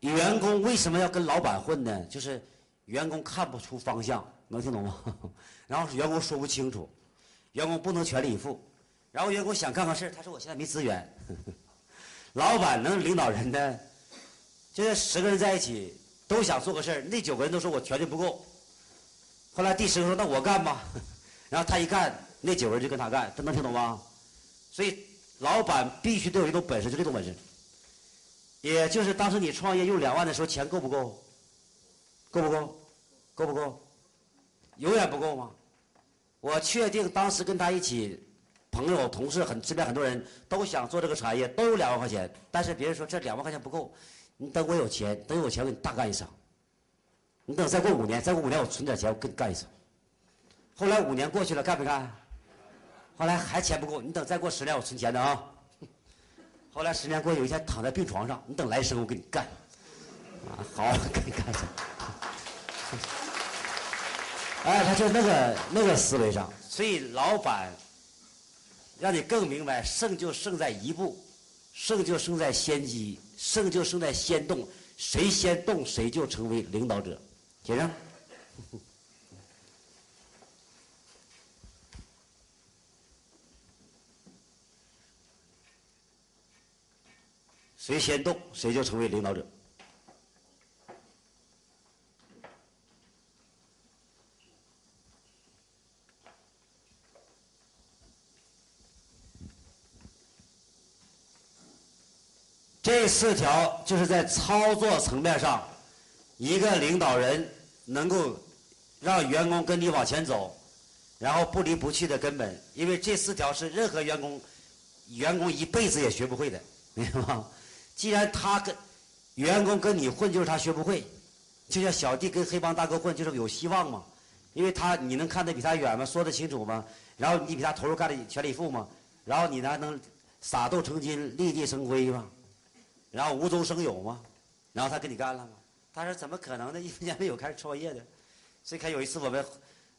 员工为什么要跟老板混呢？就是员工看不出方向，能听懂吗？然后员工说不清楚，员工不能全力以赴，然后员工想干个事他说我现在没资源。老板能领导人呢？就是十个人在一起都想做个事那九个人都说我权力不够。后来第十个说那我干吧，然后他一干，那九个人就跟他干，这能听懂吗？所以老板必须得有一种本事，就这种本事。也就是当时你创业用两万的时候，钱够不够？够不够？够不够？永远不够吗？我确定当时跟他一起，朋友、同事很身边很多人都想做这个产业，都有两万块钱，但是别人说这两万块钱不够，你等我有钱，等有钱我给你大干一场。你等再过五年，再过五年我存点钱，我跟你干一场。后来五年过去了，干没干？后来还钱不够，你等再过十年我存钱的啊。后来十年过去，有一天躺在病床上，你等来生我给你干，啊，好，给你干去。哎，他就那个那个思维上，所以老板让你更明白，胜就胜在一步，胜就胜在先机，胜就胜在先动，谁先动谁就成为领导者。写上。谁先动，谁就成为领导者。这四条就是在操作层面上，一个领导人能够让员工跟你往前走，然后不离不弃的根本。因为这四条是任何员工员工一辈子也学不会的，明白吗？既然他跟员工跟你混，就是他学不会，就像小弟跟黑帮大哥混，就是有希望嘛。因为他你能看得比他远吗？说得清楚吗？然后你比他投入干的全力以赴吗？然后你呢能撒豆成金、立地生辉吗？然后无中生有吗？然后他跟你干了吗？他说怎么可能呢？一分钱没有，开始创业的。所以看有一次我们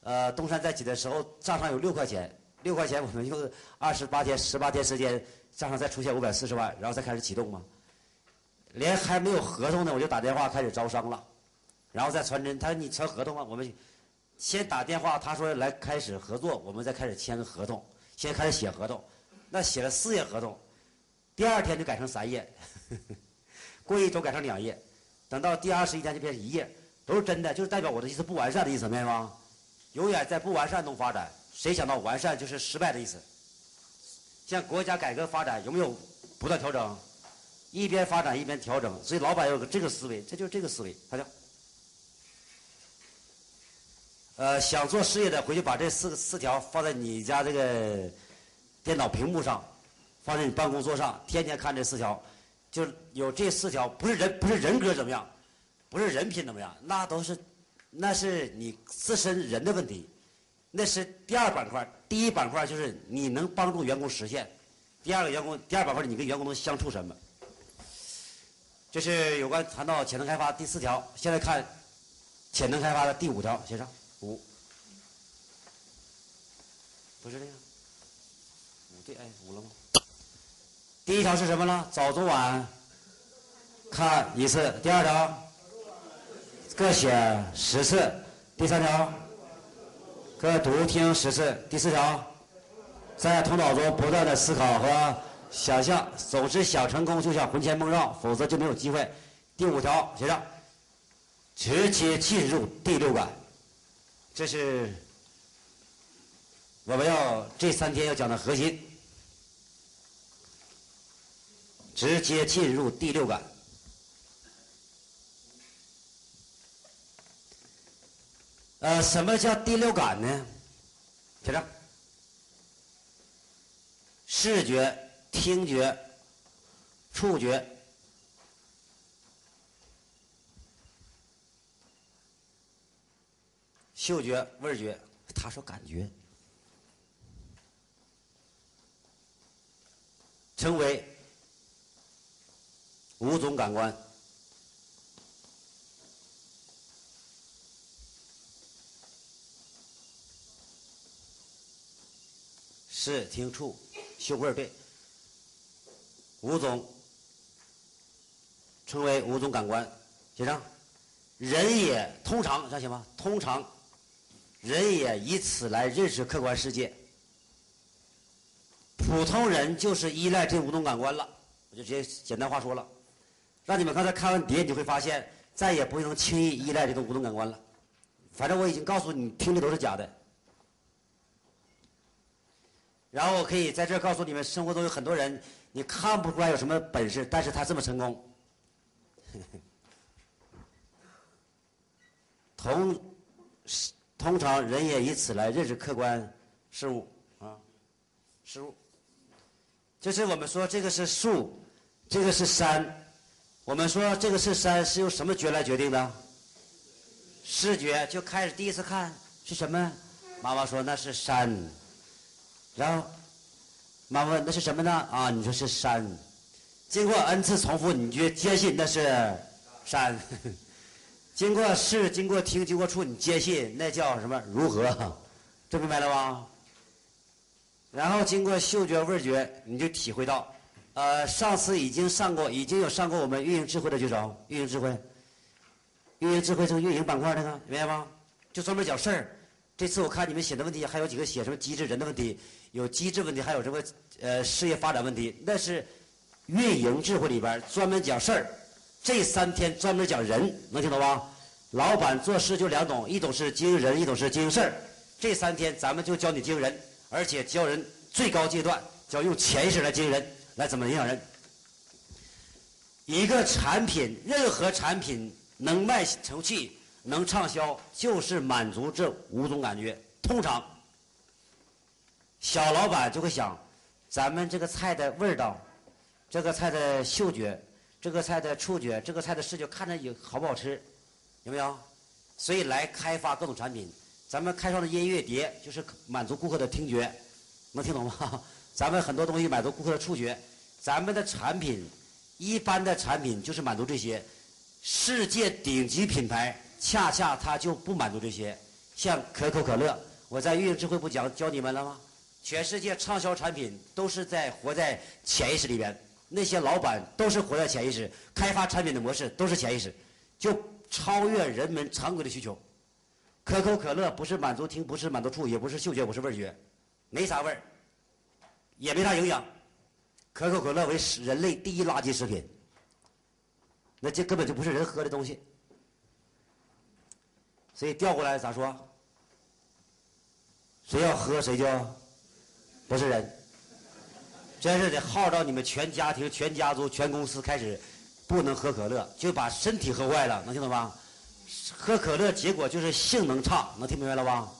呃东山再起的时候，账上有六块钱，六块钱我们用二十八天、十八天时间，账上再出现五百四十万，然后再开始启动嘛。连还没有合同呢，我就打电话开始招商了，然后再传真。他说你签合同吗？我们先打电话，他说来开始合作，我们再开始签个合同，先开始写合同。那写了四页合同，第二天就改成三页，过一周改成两页，等到第二十一天就变成一页，都是真的，就是代表我的意思不完善的意思，明白吗？永远在不完善中发展，谁想到完善就是失败的意思。像国家改革发展有没有不断调整？一边发展一边调整，所以老板有个这个思维，这就是这个思维。好的。呃，想做事业的，回去把这四四条放在你家这个电脑屏幕上，放在你办公桌上，天天看这四条，就有这四条，不是人不是人格怎么样，不是人品怎么样，那都是那是你自身人的问题，那是第二板块。第一板块就是你能帮助员工实现，第二个员工第二板块你跟员工能相处什么？这是有关谈到潜能开发第四条，现在看潜能开发的第五条，写上五，不是这个五对，哎，五了吗？第一条是什么呢？早中晚看一次。第二条各写十次。第三条各读听十次。第四条在头脑中不断的思考和。想象，总是想成功就想魂牵梦绕，否则就没有机会。第五条写上，直接进入第六感，这是我们要这三天要讲的核心。直接进入第六感，呃，什么叫第六感呢？写上，视觉。听觉、触觉、嗅觉、味觉，他说感觉，称为五种感官。视听触嗅味对，五种称为五种感官。写上，人也通常这样写吗？通常，人也以此来认识客观世界。普通人就是依赖这五种感官了。我就直接简单话说了。让你们刚才看完碟，你会发现再也不能轻易依赖这种五种感官了。反正我已经告诉你，听的都是假的。然后我可以在这告诉你们，生活中有很多人，你看不出来有什么本事，但是他这么成功。通通常人也以此来认识客观事物啊，事物。就是我们说这个是树，这个是山。我们说这个是山，是由什么觉来决定的？视觉就开始第一次看是什么？妈妈说那是山。然后妈妈问那是什么呢？啊，你说是山。经过 n 次重复，你就坚信那是山。经过视，经过听，经过触，你坚信那叫什么？如何？这明白了吗？然后经过嗅觉、味觉，你就体会到，呃，上次已经上过，已经有上过我们运营智慧的举手。运营智慧，运营智慧这个运营板块那个，明白吗？就专门讲事儿。这次我看你们写的问题，还有几个写什么机制人的问题，有机制问题，还有什么呃事业发展问题，那是运营智慧里边专门讲事儿。这三天专门讲人，能听懂吗？老板做事就两种，一种是经营人，一种是经营事儿。这三天咱们就教你经营人，而且教人最高阶段，叫用潜意识来经营人，来怎么影响人。一个产品，任何产品能卖成器，能畅销，就是满足这五种感觉。通常，小老板就会想，咱们这个菜的味道，这个菜的嗅觉。这个菜的触觉，这个菜的视觉，看着有好不好吃，有没有？所以来开发各种产品。咱们开创的音乐碟就是满足顾客的听觉，能听懂吗？咱们很多东西满足顾客的触觉。咱们的产品，一般的产品就是满足这些。世界顶级品牌恰恰它就不满足这些。像可口可乐，我在运营智慧不讲教你们了吗？全世界畅销产品都是在活在潜意识里边。那些老板都是活在潜意识，开发产品的模式都是潜意识，就超越人们常规的需求。可口可乐不是满足听，不是满足触，也不是嗅觉，不是味觉，没啥味儿，也没啥营养。可口可乐为人类第一垃圾食品，那这根本就不是人喝的东西。所以调过来咋说？谁要喝谁就不是人。真是得号召你们全家庭、全家族、全公司开始不能喝可乐，就把身体喝坏了，能听懂吗？喝可乐结果就是性能差，能听明白了吧？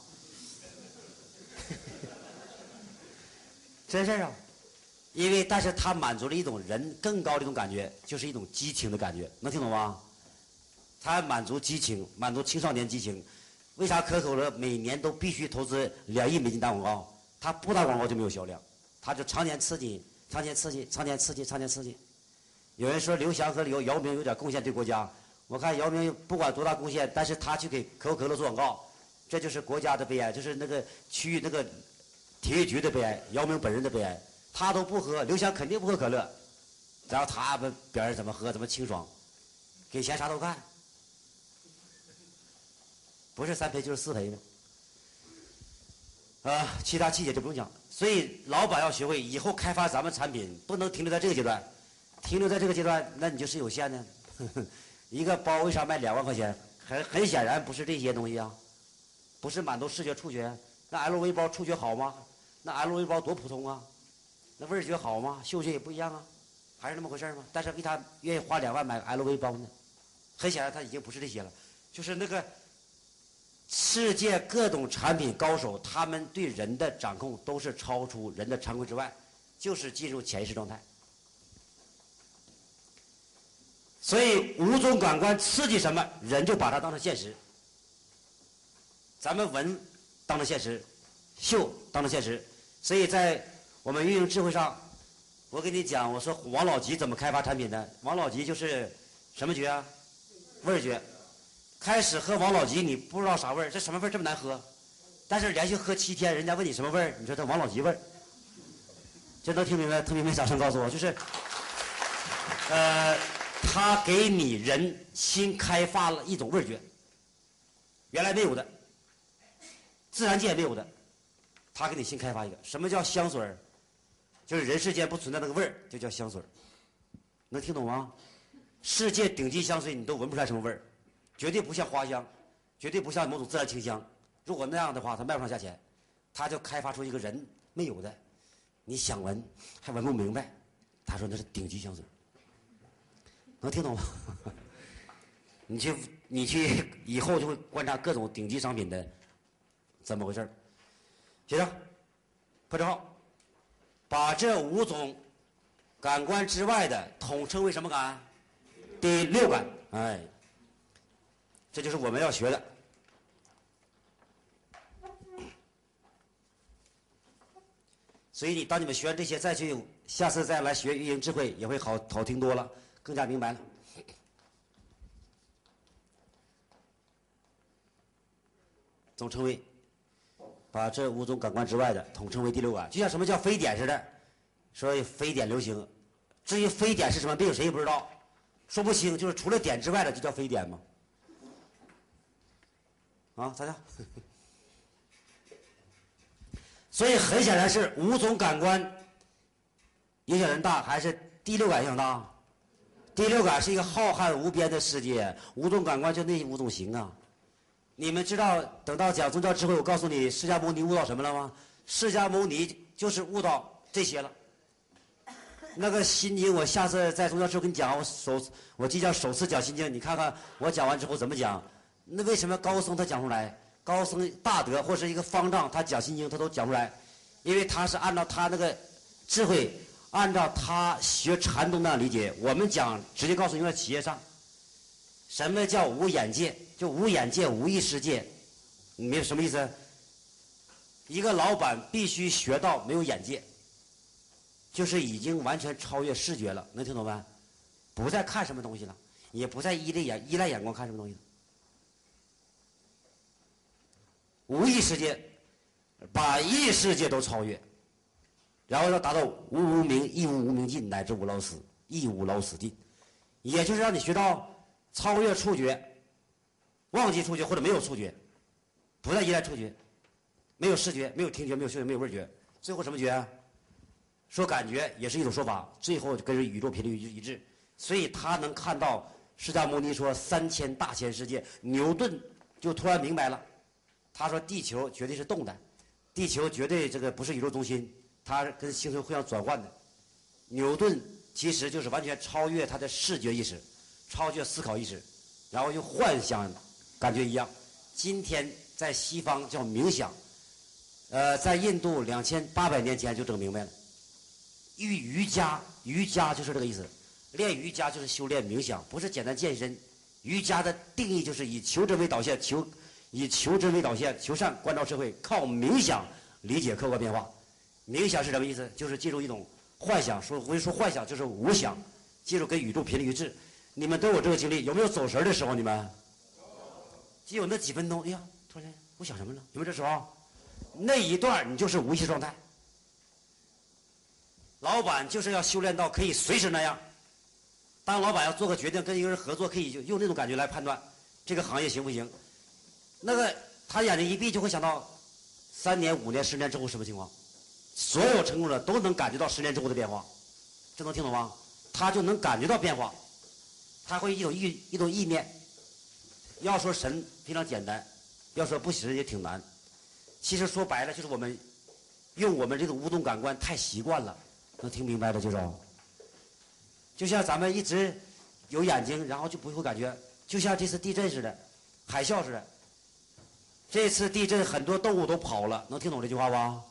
真事儿啊！因为但是它满足了一种人更高的一种感觉，就是一种激情的感觉，能听懂吗？它满足激情，满足青少年激情。为啥可口可乐每年都必须投资两亿美金打广告？它不打广告就没有销量。他就常年刺激，常年刺激，常年刺激，常年刺激。有人说刘翔和刘姚明有点贡献对国家，我看姚明不管多大贡献，但是他去给可口可乐做广告，这就是国家的悲哀，就是那个区域那个体育局的悲哀，姚明本人的悲哀。他都不喝，刘翔肯定不喝可乐，然后他们别人怎么喝怎么清爽，给钱啥都干，不是三陪就是四陪呗。啊，其他细节就不用讲。所以，老板要学会以后开发咱们产品，不能停留在这个阶段。停留在这个阶段，那你就是有限的。一个包为啥卖两万块钱？很很显然不是这些东西啊，不是满足视觉、触觉。那 LV 包触觉好吗？那 LV 包多普通啊！那味觉好吗？嗅觉也不一样啊，还是那么回事吗？但是为啥愿意花两万买 LV 包呢？很显然，他已经不是这些了，就是那个。世界各种产品高手，他们对人的掌控都是超出人的常规之外，就是进入潜意识状态。所以五种感官刺激什么，人就把它当成现实。咱们闻当成现实，嗅当成现实。所以在我们运营智慧上，我跟你讲，我说王老吉怎么开发产品的？王老吉就是什么觉啊？味觉。开始喝王老吉，你不知道啥味儿，这什么味儿这么难喝？但是连续喝七天，人家问你什么味儿，你说这王老吉味儿，这能听明白？听明白？掌声告诉我，就是，呃，他给你人新开发了一种味觉，原来没有的，自然界没有的，他给你新开发一个。什么叫香水儿？就是人世间不存在那个味儿，就叫香水儿。能听懂吗？世界顶级香水你都闻不出来什么味儿，绝对不像花香，绝对不像某种自然清香。如果那样的话，他卖不上价钱。他就开发出一个人没有的，你想闻还闻不明白。他说那是顶级香水，能听懂吗？你去你去以后就会观察各种顶级商品的怎么回事儿。接着，破折号，把这五种感官之外的统称为什么感？第六感。哎，这就是我们要学的。所以你当你们学完这些，再去下次再来学运营智慧，也会好好听多了，更加明白了。总称为把这五种感官之外的统称为第六感，就像什么叫非典似的，所以非典流行。至于非典是什么病，谁也不知道，说不清。就是除了点之外的，就叫非典吗？啊，咋样？所以很显然是五种感官影响人大，还是第六感影响大？第六感是一个浩瀚无边的世界，五种感官就那五种行啊。你们知道，等到讲宗教智慧，我告诉你，释迦牟尼悟到什么了吗？释迦牟尼就是悟到这些了。那个心经，我下次在宗教智慧跟你讲，我首我即将首次讲心经，你看看我讲完之后怎么讲？那为什么高僧他讲出来？高僧大德或是一个方丈，他讲心经，他都讲不出来，因为他是按照他那个智慧，按照他学禅宗那样理解。我们讲直接告诉你，在企业上，什么叫无眼界？就无眼界、无意识界，你明白什么意思？一个老板必须学到没有眼界，就是已经完全超越视觉了，能听懂没？不再看什么东西了，也不再依赖眼依赖眼光看什么东西了。无意识界，把意识界都超越，然后要达到无无明亦无无明尽，乃至无老死亦无老死尽，也就是让你学到超越触觉，忘记触觉或者没有触觉，不再依赖触觉，没有视觉，没有听觉，没有嗅觉，没有味觉，最后什么觉？说感觉也是一种说法，最后跟宇宙频率一致，所以他能看到释迦牟尼说三千大千世界，牛顿就突然明白了。他说：“地球绝对是动的，地球绝对这个不是宇宙中心，它跟星球互相转换的。牛顿其实就是完全超越他的视觉意识，超越思考意识，然后用幻想感觉一样。今天在西方叫冥想，呃，在印度两千八百年前就整明白了。瑜瑜伽，瑜伽就是这个意思，练瑜伽就是修炼冥想，不是简单健身。瑜伽的定义就是以求真为导向，求。”以求真为导线，求善关照社会，靠冥想理解客观变化。冥想是什么意思？就是进入一种幻想。说我一说幻想，就是无想，进入跟宇宙频率一致。你们都有这个经历，有没有走神的时候？你们就有那几分钟，哎呀，突然间我想什么了？有没有这时候？那一段你就是无意识状态。老板就是要修炼到可以随时那样。当老板要做个决定，跟一个人合作，可以用那种感觉来判断这个行业行不行。那个他眼睛一闭就会想到三年、五年、十年之后什么情况？所有成功者都能感觉到十年之后的变化，这能听懂吗？他就能感觉到变化，他会一种意一种意念。要说神非常简单，要说不神也挺难。其实说白了就是我们用我们这个五种感官太习惯了，能听明白的就是，就像咱们一直有眼睛，然后就不会感觉，就像这次地震似的，海啸似的。这次地震很多动物都跑了，能听懂这句话不？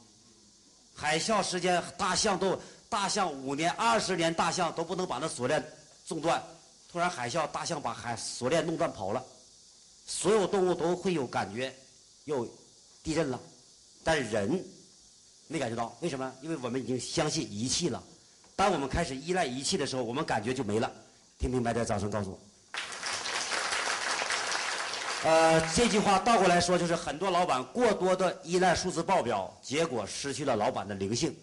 海啸时间，大象都大象五年、二十年，大象都不能把那锁链中断。突然海啸，大象把海锁链弄断跑了，所有动物都会有感觉，又地震了，但人没感觉到，为什么？因为我们已经相信仪器了。当我们开始依赖仪器的时候，我们感觉就没了。听明白的，掌声告诉我。呃，这句话倒过来说，就是很多老板过多的依赖数字报表，结果失去了老板的灵性。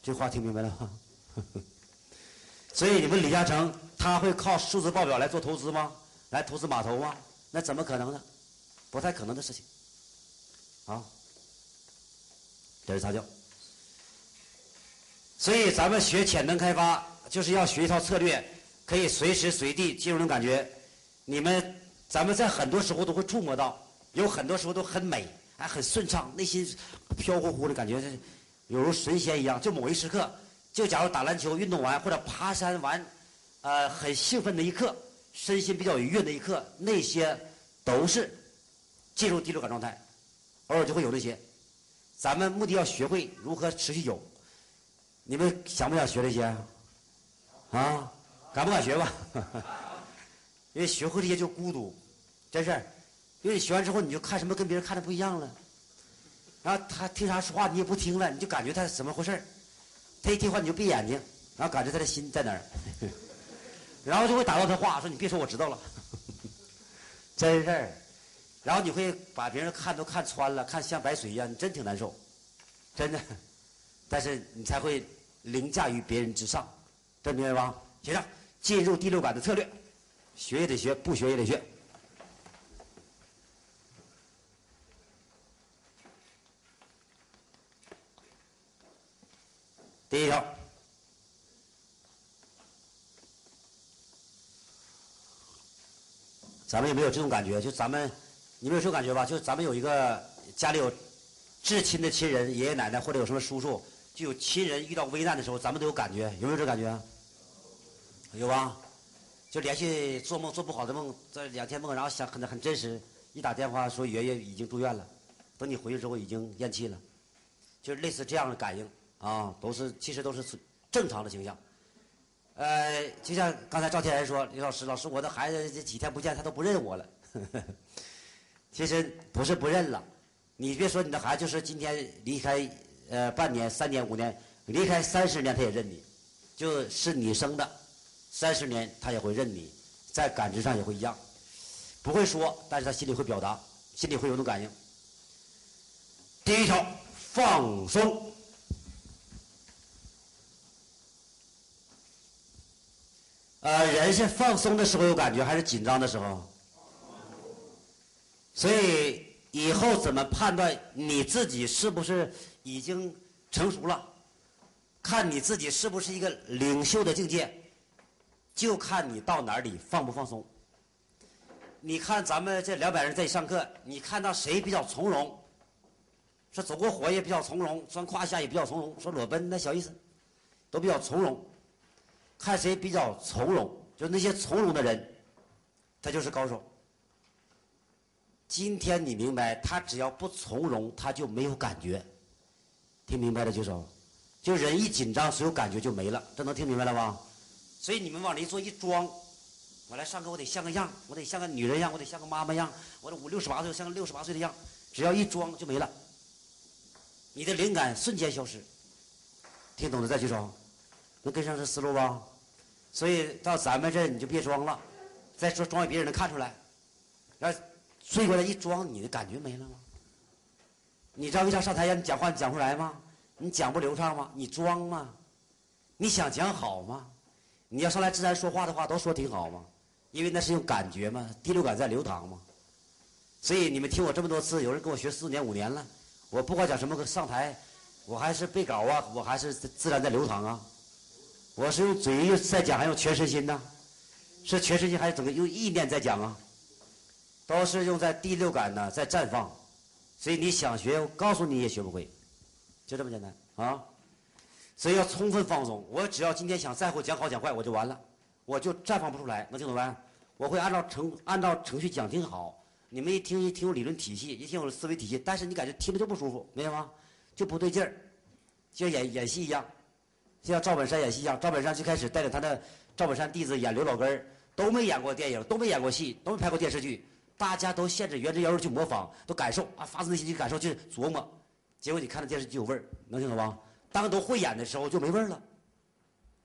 这话听明白了吗？所以你问李嘉诚他会靠数字报表来做投资吗？来投资码头吗？那怎么可能呢？不太可能的事情。啊，这是擦教。所以咱们学潜能开发，就是要学一套策略，可以随时随地进入那种感觉。你们，咱们在很多时候都会触摸到，有很多时候都很美，还很顺畅，内心飘乎乎的感觉，犹如神仙一样。就某一时刻，就假如打篮球运动完或者爬山完，呃，很兴奋的一刻，身心比较愉悦的一刻，那些都是进入第六感状态。偶尔就会有这些，咱们目的要学会如何持续有。你们想不想学这些？啊，敢不敢学吧？因为学会这些就孤独，真是。因为你学完之后，你就看什么跟别人看的不一样了。然后他听啥说话，你也不听了，你就感觉他怎么回事他一听话你就闭眼睛，然后感觉他的心在哪儿，然后就会打断他话，说你别说我知道了，真事儿。然后你会把别人看都看穿了，看像白水一样，你真挺难受，真的。但是你才会凌驾于别人之上，这明白吧？写上进入第六感的策略，学也得学，不学也得学。第一条，咱们有没有这种感觉？就咱们。你们有这种感觉吧？就咱们有一个家里有至亲的亲人，爷爷奶奶或者有什么叔叔，就有亲人遇到危难的时候，咱们都有感觉，有没有这感觉？有吧？就连续做梦做不好的梦，这两天梦，然后想很很真实，一打电话说爷爷已经住院了，等你回去之后已经咽气了，就类似这样的感应啊，都是其实都是正常的形象。呃，就像刚才赵天然说，李老师，老师，我的孩子这几天不见，他都不认我了。其实不是不认了，你别说你的孩子，就是今天离开呃半年、三年、五年，离开三十年他也认你，就是你生的，三十年他也会认你，在感知上也会一样，不会说，但是他心里会表达，心里会有种感应。第一条，放松。呃，人是放松的时候有感觉，还是紧张的时候？所以以后怎么判断你自己是不是已经成熟了？看你自己是不是一个领袖的境界，就看你到哪里放不放松。你看咱们这两百人在上课，你看到谁比较从容？说走过火也比较从容，钻胯下也比较从容，说裸奔那小意思，都比较从容。看谁比较从容，就那些从容的人，他就是高手。今天你明白，他只要不从容，他就没有感觉。听明白了举手。就人一紧张，所有感觉就没了。这能听明白了吧？所以你们往里一坐一装，我来上课，我得像个样，我得像个女人样，我得像个妈妈样，我这五六十八岁像个六十八岁的样。只要一装就没了，你的灵感瞬间消失。听懂的再举手，能跟上这思路吧？所以到咱们这你就别装了，再说装给别人能看出来。然后。睡过来一装，你的感觉没了吗？你知道为啥上台让你讲话你讲不出来吗？你讲不流畅吗？你装吗？你想讲好吗？你要上来自然说话的话，都说挺好吗？因为那是用感觉嘛，第六感在流淌嘛。所以你们听我这么多次，有人跟我学四年五年了，我不管讲什么上台，我还是背稿啊，我还是自然在流淌啊。我是用嘴在讲，还用全身心呢？是全身心还是整个用意念在讲啊？都是用在第六感呢，在绽放，所以你想学，我告诉你也学不会，就这么简单啊！所以要充分放松。我只要今天想在乎讲好讲坏，我就完了，我就绽放不出来，能听懂没？我会按照程按照程序讲挺好。你们一听一听有理论体系，一听有思维体系，但是你感觉听着就不舒服，明白吗？就不对劲儿，就像演演戏一样，就像赵本山演戏一样。赵本山最开始带着他的赵本山弟子演刘老根，都没演过电影，都没演过戏，都没拍过电视剧。大家都限制原汁原味去模仿，都感受啊，发自内心去感受去琢磨，结果你看的电视剧有味儿，能听懂吧？当都会演的时候就没味儿了，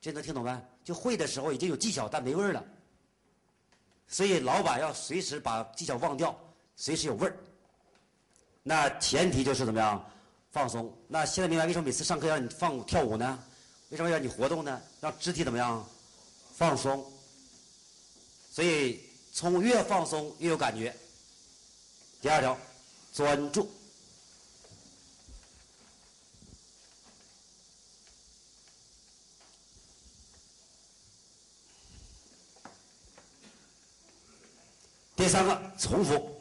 这能听懂没？就会的时候已经有技巧，但没味儿了。所以老板要随时把技巧忘掉，随时有味儿。那前提就是怎么样？放松。那现在明白为什么每次上课让你放跳舞呢？为什么让你活动呢？让肢体怎么样？放松。所以从越放松越有感觉。第二条，专注。第三个，重复。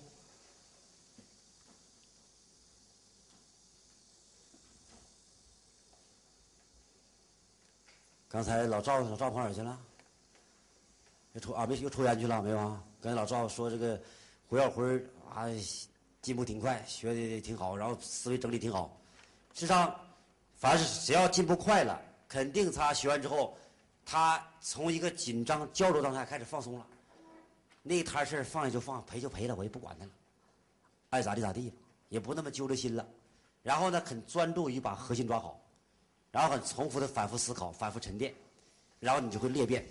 刚才老赵老赵跑哪去了？又抽啊没又抽烟去了没有啊？刚才老赵说这个胡耀辉啊进步挺快，学的挺好，然后思维整理挺好。实际上，凡是只要进步快了，肯定他学完之后，他从一个紧张焦灼状态开始放松了。那摊事放下就放，赔就赔了，我也不管他了，爱咋地咋地，也不那么揪着心了。然后呢，很专注于把核心抓好。然后很重复的反复思考、反复沉淀，然后你就会裂变。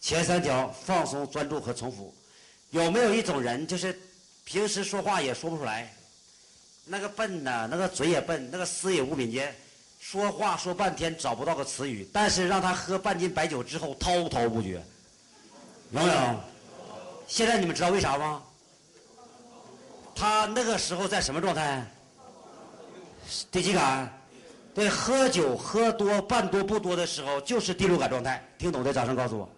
前三条放松、专注和重复。有没有一种人，就是平时说话也说不出来，那个笨呐，那个嘴也笨，那个思也无敏捷，说话说半天找不到个词语，但是让他喝半斤白酒之后滔滔不绝，有没有？现在你们知道为啥吗？他那个时候在什么状态？第几感？对，喝酒喝多半多不多的时候，就是第六感状态。听懂的，掌声告诉我。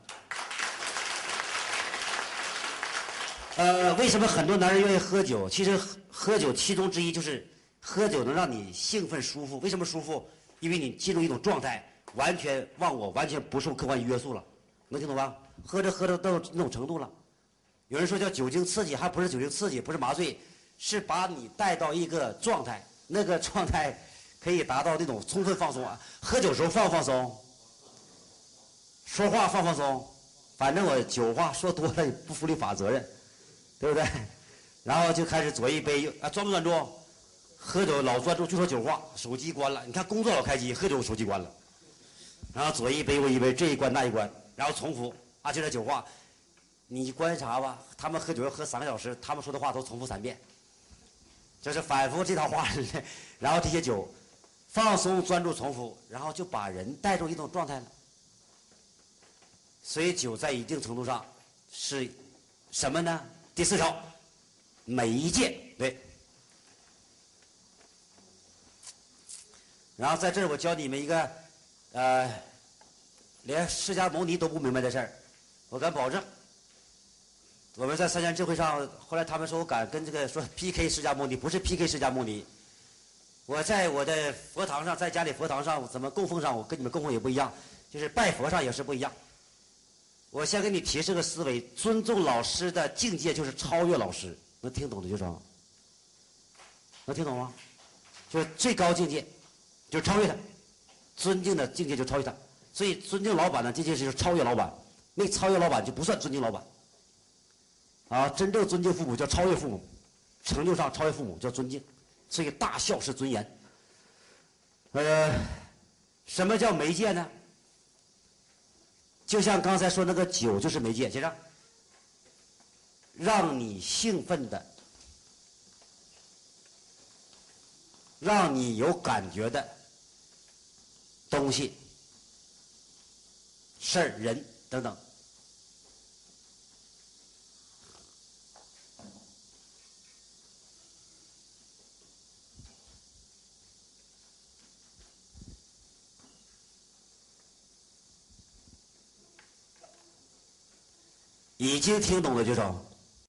呃，为什么很多男人愿意喝酒？其实喝酒其中之一就是喝酒能让你兴奋舒服。为什么舒服？因为你进入一种状态，完全忘我，完全不受客观约束了。能听懂吧？喝着喝着到那种程度了。有人说叫酒精刺激，还不是酒精刺激，不是麻醉，是把你带到一个状态，那个状态。可以达到那种充分放松啊！喝酒时候放放松？说话放放松？反正我酒话说多了不负立法责任，对不对？然后就开始左一杯右啊，专不专注？喝酒老专注就说酒话，手机关了。你看工作老开机，喝酒手机关了。然后左一杯右一杯，这一关那一关，然后重复啊，就这酒话。你观察吧，他们喝酒要喝三个小时，他们说的话都重复三遍，就是反复这套话，然后这些酒。放松、专注、重复，然后就把人带入一种状态了。所以酒在一定程度上是什么呢？第四条，媒介对。然后在这儿我教你们一个，呃，连释迦牟尼都不明白的事儿，我敢保证。我们在三千智慧上，后来他们说我敢跟这个说 PK 释迦牟尼，不是 PK 释迦牟尼。我在我的佛堂上，在家里佛堂上怎么供奉上，我跟你们供奉也不一样，就是拜佛上也是不一样。我先给你提示个思维：尊重老师的境界就是超越老师，能听懂的就说。能听懂吗？就是最高境界，就是超越他；尊敬的境界就超越他。所以尊敬老板的境界就是超越老板，没超越老板就不算尊敬老板。啊，真正尊敬父母叫超越父母，成就上超越父母叫尊敬。所以大孝是尊严。呃，什么叫媒介呢？就像刚才说那个酒就是媒介，接着，让你兴奋的，让你有感觉的东西、事儿、人等等。已经听懂了举手。